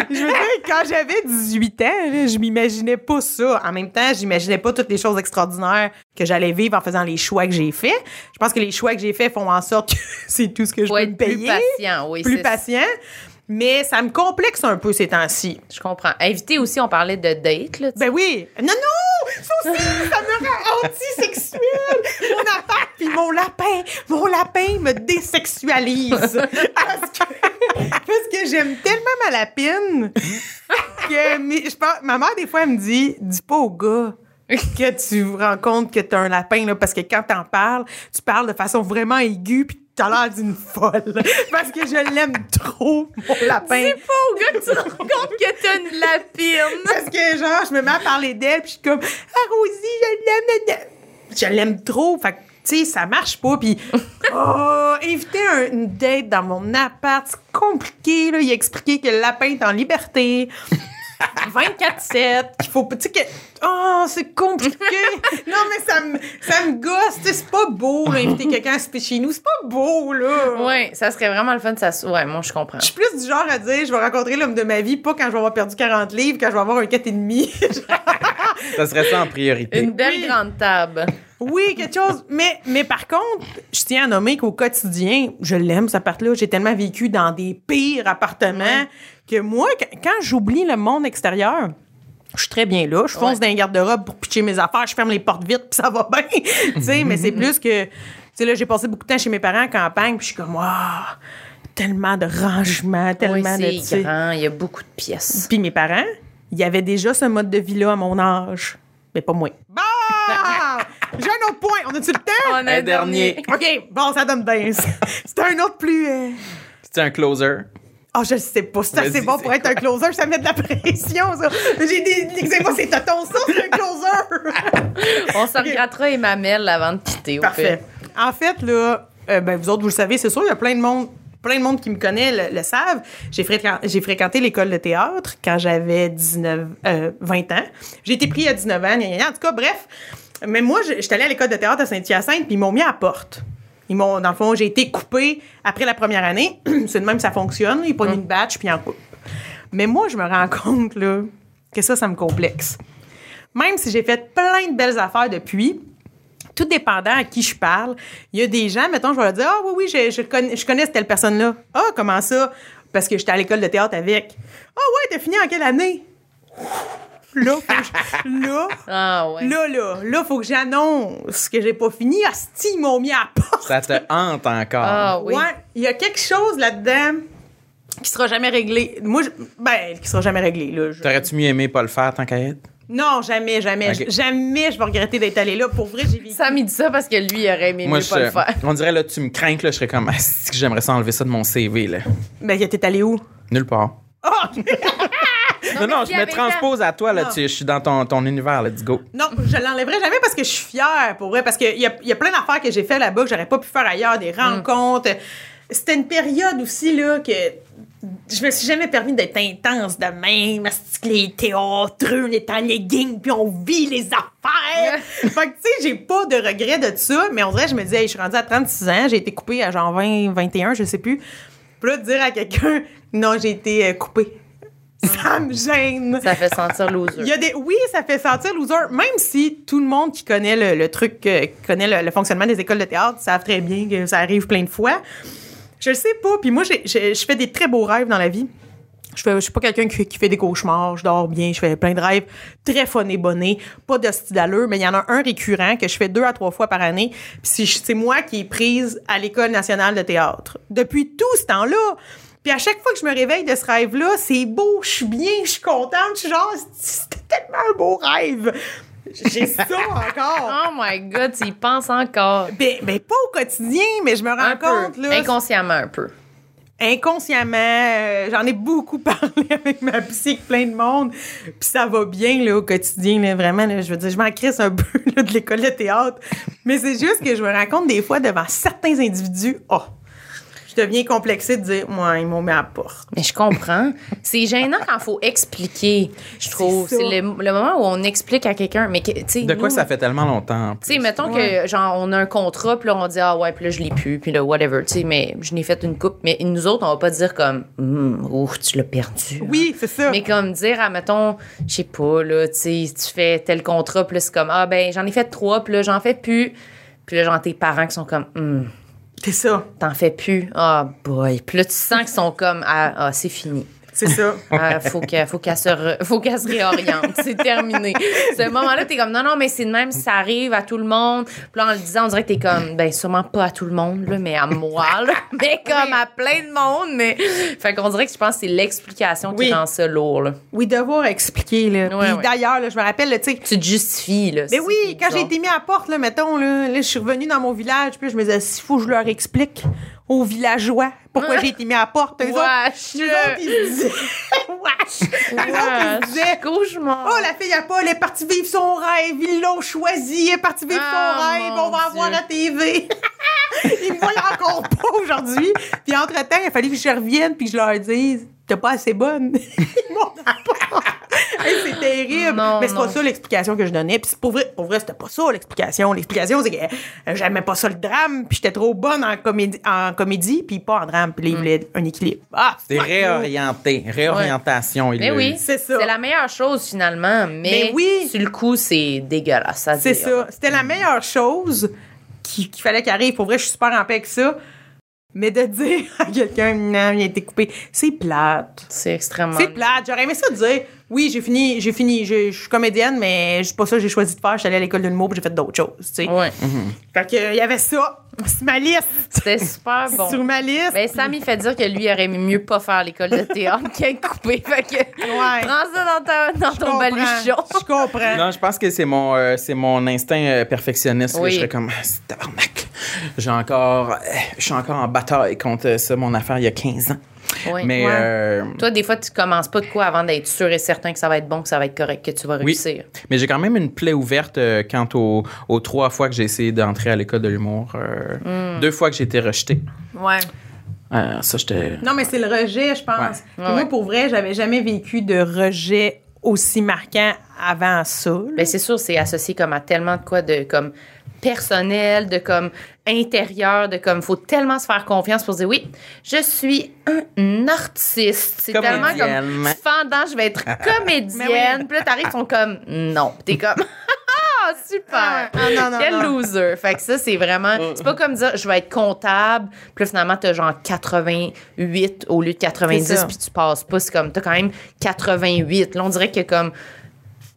je veux dire, quand j'avais 18 ans, là, je m'imaginais pas ça. En même temps, j'imaginais pas toutes les choses extraordinaires que j'allais vivre en faisant les choix que j'ai faits. Je pense que les choix que j'ai faits font en sorte que <laughs> c'est tout ce que je Faut peux être me plus payer. patient, oui. plus patient. Mais ça me complexe un peu ces temps-ci. Je comprends. Invité aussi, on parlait de date, là. Ben oui. Non, non! Ça me rend antisexuelle. Mon appart puis mon lapin. Mon lapin me désexualise. Parce que, j'aime tellement ma lapine que mais je pense, ma mère, des fois, elle me dit, dis pas au gars que tu rends compte que t'as un lapin, là, parce que quand t'en parles, tu parles de façon vraiment aiguë puis t'as l'air d'une folle. Parce que je l'aime trop, mon lapin. C'est pas au gars que tu te rends compte que t'as une lapine. Parce que, genre, je me mets à parler d'elle, puis je suis comme, ah, Rosie, je l'aime. je l'aime. Je l'aime trop. Fait que, tu sais, ça marche pas. Puis, <laughs> oh, inviter un- une date dans mon appart, c'est compliqué, là. Il a expliqué que le lapin est en liberté. 24-7, qu'il faut, tu sais, que, oh, c'est compliqué. <laughs> non, mais ça me, ça me gosse, c'est pas beau, là, inviter quelqu'un à souper chez nous. C'est pas beau, là. Ouais, ça serait vraiment le fun. Ça... Ouais, moi, je comprends. Je suis plus du genre à dire, je vais rencontrer l'homme de ma vie, pas quand je vais avoir perdu 40 livres, quand je vais avoir un 4,5. <laughs> Ça serait ça en priorité. Une belle Oui. grande table. Oui, quelque chose. Mais, mais par contre, je tiens à nommer qu'au quotidien, je l'aime, cet appart-là. J'ai tellement vécu dans des pires appartements que moi, qu- quand j'oublie le monde extérieur, je suis très bien là. Je fonce Ouais. dans un garde-robe pour pitcher mes affaires, je ferme les portes vite, puis ça va bien. <laughs> tu sais, mais c'est plus que. Tu sais, là, j'ai passé beaucoup de temps chez mes parents en campagne, puis je suis comme, waouh, tellement de rangement, Oui, tellement de. tu c'est sais. grand. Il y a beaucoup de pièces. Puis mes parents, il y avait déjà ce mode de vie-là à mon âge. Mais pas moi. Bon! <laughs> J'ai un autre point. On a-tu le temps? On a Un dernier. OK, bon, ça donne bien. C'est un autre plus. euh, C'est un closer. Oh, je le sais pas. C'est assez Vas-y, bon c'est pour être un closer. Ça met de la pression, ça. J'ai des l'eczéma, c'est tonton, ça, c'est un closer? <laughs> On se regrattera et mamelle avant de quitter. au Parfait. pire. En fait, là, euh, ben, vous autres, vous le savez, c'est sûr, il y a plein de monde. Plein de monde qui me connaît le, le savent. J'ai fréquenté, j'ai fréquenté l'école de théâtre quand j'avais 19, euh, 20 ans. J'ai été pris à 19 ans. gna, gna, gna. En tout cas, bref. Mais moi, je- j'étais allée à l'école de théâtre à Saint-Hyacinthe, puis ils m'ont mis à la porte. Ils m'ont, dans le fond, j'ai été coupée après la première année. <clears throat> C'est de même que ça fonctionne. Ils prennent une batch, puis ils en coupent. Mais moi, je me rends <laughs> compte, là, que ça, ça me complexe. Même si j'ai fait plein de belles affaires depuis, tout dépendant à qui je parle, il y a des gens, mettons, je vais leur dire Ah oui, oui, je, je connais, je connais telle personne-là. Ah, comment ça? Parce que j'étais à l'école de théâtre avec. Ah ouais, t'as fini en quelle année? Là, faut que je- là, Ah ouais. là, là, là, faut que j'annonce que j'ai pas fini. Asti, ils m'ont mis à la porte. Ça te hante encore. Ah oui. Ouais, il y a quelque chose là-dedans qui sera jamais réglé. Moi, je- ben, qui sera jamais réglé, là. Je- T'aurais-tu mieux aimé pas le faire tant qu'à être? Non, jamais, jamais. Jamais je vais regretter d'être allée là. Pour vrai, j'ai vécu. Sam, il dit ça parce que lui, il aurait aimé Moi, mieux pas le faire. on dirait là, tu me crains que là, je serais comme, ah, que j'aimerais ça enlever ça de mon CV, là. Ben, t'es allé où? Nulle part. Oh! <laughs> Non, non, je me transpose à toi, là, je suis dans ton, ton univers, let's go. Non, je l'enlèverai jamais parce que je suis fière, pour vrai. Parce qu'il y a, y a plein d'affaires que j'ai fait là-bas que j'aurais pas pu faire ailleurs, des rencontres. C'était une période aussi, là, que je me suis jamais permis d'être intense de même. Les théâtreux, on est en legging, puis on vit les affaires. fait que, tu sais, j'ai pas de regret de ça, mais on dirait, je me disais, hey, je suis rendue à 36 ans, j'ai été coupée à genre 20, 21, je sais plus. Puis là, dire à quelqu'un, non, j'ai été euh, coupée. Ça me gêne. Ça fait sentir loser. Il y a des, oui, ça fait sentir loser, même si tout le monde qui connaît le, le truc, euh, qui connaît le, le fonctionnement des écoles de théâtre, savent très bien que ça arrive plein de fois. Je le sais pas, puis moi, je fais des très beaux rêves dans la vie. Je, je suis pas quelqu'un qui, qui fait des cauchemars, je dors bien, je fais plein de rêves très fun et bonnés, pas de style d'allure, mais il y en a un récurrent que je fais deux à trois fois par année. Puis c'est- c'est moi qui est prise à l'École nationale de théâtre. Depuis tout ce temps-là. Puis à chaque fois que je me réveille de ce rêve-là, c'est beau, je suis bien, je suis contente, je suis genre, c'était tellement un beau rêve. J'ai ça <laughs> encore. Oh my God, tu y penses encore. Ben, ben, pas au quotidien, mais je me rends Un compte, peu. là. Inconsciemment, un peu. inconsciemment, euh, j'en ai beaucoup <laughs> parlé avec ma psy, plein de monde, puis ça va bien là, au quotidien, là, vraiment. Là, je veux dire, je m'en crisse un <laughs> peu là, de l'école de théâtre, mais c'est juste que je me rends compte des fois devant certains individus, oh, deviens complexée de dire, moi, ils m'ont mis à la porte. Mais je comprends. C'est gênant quand il faut expliquer, je trouve. C'est le, le moment où on explique à quelqu'un. Mais, que- De quoi nous- ça fait tellement longtemps? Tu sais, mettons que, genre, on a un contrat, puis là, on dit, ah ouais, puis là, je l'ai plus, puis là, whatever, tu sais, mais je n'ai fait une coupe. Mais nous autres, on va pas dire comme, hum, ouf, tu l'as perdu. hein. Oui, c'est ça. Mais comme dire, ah, mettons, je sais pas, là, tu sais, tu fais tel contrat, puis là, c'est comme, ah, ben, j'en ai fait trois, puis là, j'en fais plus. Puis là, genre, tes parents qui sont comme, hum, C'est ça, t'en fais plus. Ah, boy. Puis là, tu sens qu'ils sont comme, ah, ah, c'est fini. C'est ça. <laughs> Ah, faut qu'elle faut se, re- faut se réoriente. C'est terminé. Ce moment-là, t'es comme, non, non, mais c'est de même si ça arrive à tout le monde. Puis là, en le disant, on dirait que t'es comme, ben, sûrement pas à tout le monde, là, mais à moi, là. <laughs> <laughs> Mais comme à plein de monde. Mais, fait qu'on dirait que je pense que c'est l'explication qui Oui. rend ça lourd, là. Oui, devoir expliquer, là. Ouais, Puis ouais. d'ailleurs, je me rappelle, tu sais, Tu te justifies, là. Mais C'est oui, quand j'ai été mis à la porte, là, mettons, là, là, je suis revenue dans mon village, puis je me disais, s'il faut que je leur explique aux villageois pourquoi j'ai été mis à la porte. Eux autres, Wesh. eux autres, ils disaient, <laughs> wesh! Eux autres, ils Wesh. disaient, Cauchemar. oh, la fille a pas, elle est partie vivre son rêve, ils l'ont choisi, elle est partie vivre Ah, son rêve, mon on va avoir à TV. ils me voient encore pas aujourd'hui. Puis entre-temps, il a fallu que je revienne, puis que je leur dise, t'es pas assez bonne. <laughs> ils m'ont pas. <laughs> Hey, c'est terrible. Non, Mais c'est pas ça l'explication que je donnais. Puis pour vrai, pour vrai c'était pas ça l'explication. L'explication, c'est que euh, j'aimais pas ça le drame, puis j'étais trop bonne en comédie, en comédie puis pas en drame. Puis il voulait un équilibre. Ah, C'est réorienté. Réorientation. il Mais oui. C'est ça. C'est la meilleure chose finalement, mais, Mais oui. sur le coup, c'est dégueulasse. à C'est ça. C'était la meilleure chose qui- qu'il fallait qu'il arrive. Pour vrai, je suis super en paix avec ça. Mais de <laughs> dire à quelqu'un, non, il a été coupé, c'est plate. C'est extrêmement. C'est plate. J'aurais aimé ça dire, oui, j'ai fini, j'ai fini, je je suis comédienne, mais c'est pas ça que j'ai choisi de faire. Je suis allée à l'école de l'humour, puis j'ai fait d'autres choses, tu sais. Ouais. Fait que, il y avait ça. C'est ma liste. C'était super bon. Sur ma liste. Ben, Sam, il fait dire que lui, il aurait mieux pas faire l'école de théâtre <laughs> qu'être coupé. Fait que, Ouais. prends ça dans, ta, dans ton comprends. baluchon. Je comprends. Non, je pense que c'est mon, euh, c'est mon instinct euh, perfectionniste. là. Oui. Je serais comme, Ah, c'est tabarnak. J'ai encore, euh, je suis encore en bataille contre ça, mon affaire, il y a 15 ans. Oui. Mais Ouais. euh, Toi, des fois, tu commences pas de quoi avant d'être sûr et certain que ça va être bon, que ça va être correct, que tu vas Oui. réussir. Mais j'ai quand même une plaie ouverte euh, quant aux, aux trois fois que j'ai essayé d'entrer à l'école de l'humour. Euh, Hmm. Deux fois que j'ai été rejeté. Ouais. Euh, ça, j'étais. Non, mais c'est le rejet, je pense. Ouais. Puis Ouais, moi, ouais. pour vrai, j'avais jamais vécu de rejet aussi marquant avant ça. là. Ben, c'est sûr, c'est associé comme à tellement de quoi de comme personnel, de comme intérieur, de comme faut tellement se faire confiance pour se dire oui, je suis un artiste. C'est tellement comme fendant, je vais être <laughs> comédienne. Puis là, t'arrives, ils sont comme non. T'es comme <laughs> ah super. Ah, ah, non, non, Quel non. loser. Fait que ça, c'est vraiment. C'est pas comme dire je vais être comptable. Puis là, finalement, t'as genre 88 au lieu de C'est 90, ça. puis tu passes pas. C'est comme, t'as quand même 88. Là, on dirait que comme.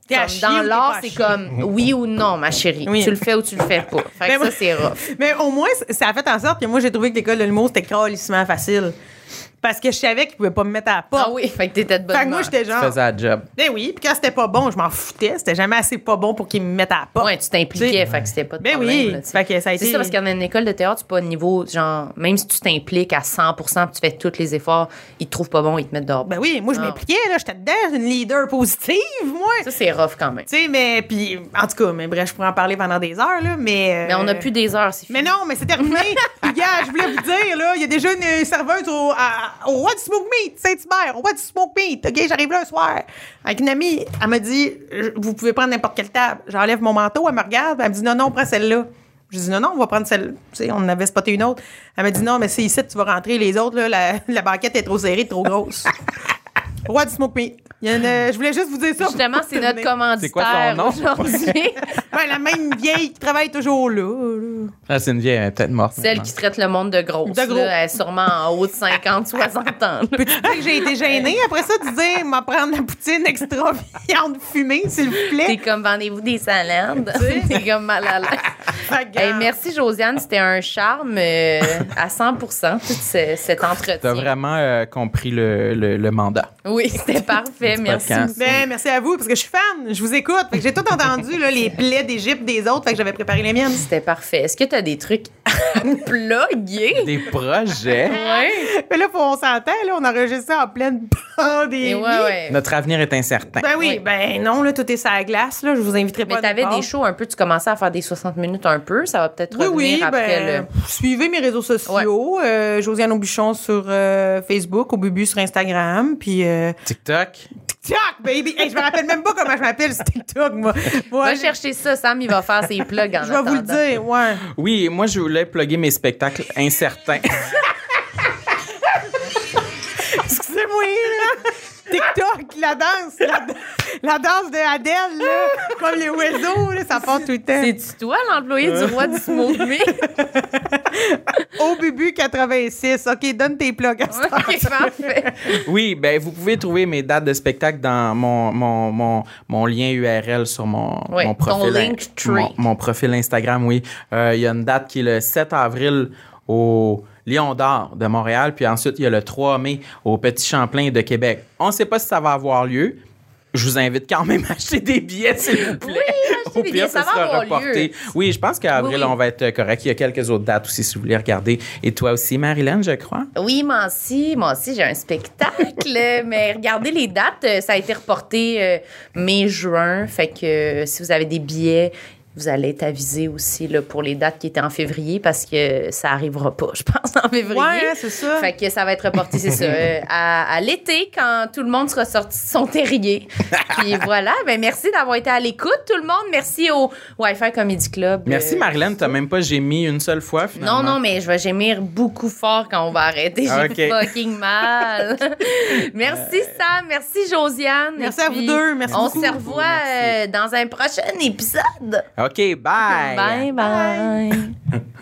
Comme dans l'art, c'est comme oui ou non, ma chérie. Oui. Tu le fais ou tu le fais pas. Fait que ça, c'est rough. Mais au moins, ça a fait en sorte que moi, j'ai trouvé que l'école de l'humour, c'était carrément facile. Parce que je savais qu'ils pouvaient pas me mettre à la porte. Ah oui, fait que t'étais de bonne Fait que moi, j'étais Je genre. faisais la job. Ben oui, puis quand c'était pas bon, je m'en foutais. C'était jamais assez pas bon pour qu'ils me mettent à la porte. Ouais, tu t'impliquais, T'sais. fait que c'était pas de Ben problème. oui. là, tu. Fait que ça a été. C'est ça, parce qu'en une école de théâtre, c'est pas au niveau, genre, même si tu t'impliques à 100% puis tu fais tous les efforts, ils te trouvent pas bon, ils te mettent dehors. Ben oui, moi, je Ah. m'impliquais, là. J'étais dedans, une leader positive, moi. Ça, c'est rough quand même. Tu sais, mais. Puis, en tout cas, mais bref, je pourrais en parler pendant des heures, là. Mais. euh, Mais on a plus des heures, c'est fini. Mais non, mais c'est terminé. <laughs> Puis, gars, je voulais vous dire, là, il y a déjà une serveuse au, à- au Roi du Smoke Meat, Saint-Hubert, au Roi du Smoke Meat. OK, j'arrive là un soir. Avec une amie, elle m'a dit, vous pouvez prendre n'importe quelle table. J'enlève mon manteau, elle me regarde, elle me dit, non, non, prends celle-là. Je dis, non, non, on va prendre celle. Tu sais, on avait spoté une autre. Elle m'a dit, non, mais c'est ici, tu vas rentrer. Les autres, la, <laughs> la banquette est trop serrée, trop grosse. Roi du Smoke Meat. Il y en a- je voulais juste vous dire ça. Justement, c'est notre commanditaire C'est quoi son nom? aujourd'hui. <laughs> Ouais, la même vieille qui travaille toujours là. là. Ah, c'est une vieille, elle est peut-être morte. Celle maintenant. qui traite le monde de grosse. De gros. là, elle est sûrement en haut de 50, 60 ans. Peux-tu dire que j'ai été gênée après ça de dire, m'en prendre la poutine extra viande fumée, s'il vous T'es plaît? comme, vendez-vous des salades? T'es comme mal à l'aise. Hey, merci, Josiane. C'était un charme euh, à 100 tout ce- cet entretien. T'as vraiment euh, compris le, le, le mandat. Oui, <laughs> c'était parfait. Merci. Ben, merci à vous, parce que je suis fan, je vous écoute. J'ai tout entendu, là, les plaies d'Égypte des autres, fait que j'avais préparé les miennes. C'était parfait. Est-ce que tu as des trucs à <laughs> plugger? Des projets. Ouais. Mais là, faut, on s'entend, là, on enregistre ça en pleine pandémie. Et ouais, ouais. Notre avenir est incertain. Ben oui, Oui. ben non, là, tout est sur la glace, là, je vous inviterai pas Mais t'avais des shows un peu, tu commençais à faire des 60 minutes un peu. Ça va peut-être Oui, revenir oui, après ben, suivez mes réseaux sociaux. euh, Josiane Aubuchon sur euh, Facebook, au Bubu sur Instagram, puis euh, TikTok. TikTok, baby! Hey, je me rappelle même pas comment je m'appelle sur TikTok, moi. Va chercher ça. Sam, il va faire ses plugs en Je vais vous le dire, ouais. Oui, moi, je voulais plugger mes spectacles incertains. <laughs> Là. TikTok, la danse, la, la danse de Adèle, là, comme les oiseaux, là, ça part tout le temps. C'est-tu toi, l'employé du roi du smoke meat? <laughs> Au Bubu 86. OK, donne tes plugs. à ce temps. OK, parfait. Oui, ben vous pouvez trouver mes dates de spectacle dans mon, mon, mon, mon lien URL sur mon, Oui, mon ton profil. Linktree. Mon, mon profil Instagram, oui. Euh, Il y a une date qui est le 7 avril au Lion d'Or de Montréal, puis ensuite il y a le 3 mai au Petit Champlain de Québec. On ne sait pas si ça va avoir lieu. Je vous invite quand même à acheter des billets, s'il vous plaît. Oui, Au pire, ça avoir lieu. Oui, je pense qu'avril, Oui, oui. on va être correct. Il y a quelques autres dates aussi, si vous voulez regarder. Et toi aussi, Marilyn, je crois? Oui, moi aussi, moi aussi, j'ai un spectacle. <laughs> mais regardez les dates, ça a été reporté euh, mai-juin. Fait que euh, si vous avez des billets, vous allez être avisé aussi là, pour les dates qui étaient en février parce que ça arrivera pas, <laughs> je pense, en février. Ouais, hein, c'est ça. Fait que ça va être reporté, c'est ça, euh, <laughs> à, à l'été quand tout le monde sera sorti de son terrier. Puis <laughs> voilà, ben merci d'avoir été à l'écoute, tout le monde. Merci au Wi-Fi Comedy Club. Merci, Euh, Marilyn. T'as même pas gémi une seule fois, finalement. non, non, mais je vais gémir beaucoup fort quand on va arrêter. J'ai Ok. fucking mal. merci Sam, merci Josiane. Merci à vous deux, merci On beaucoup. se revoit euh, dans un prochain épisode. Okay, bye. Bye <laughs> bye. bye. <laughs>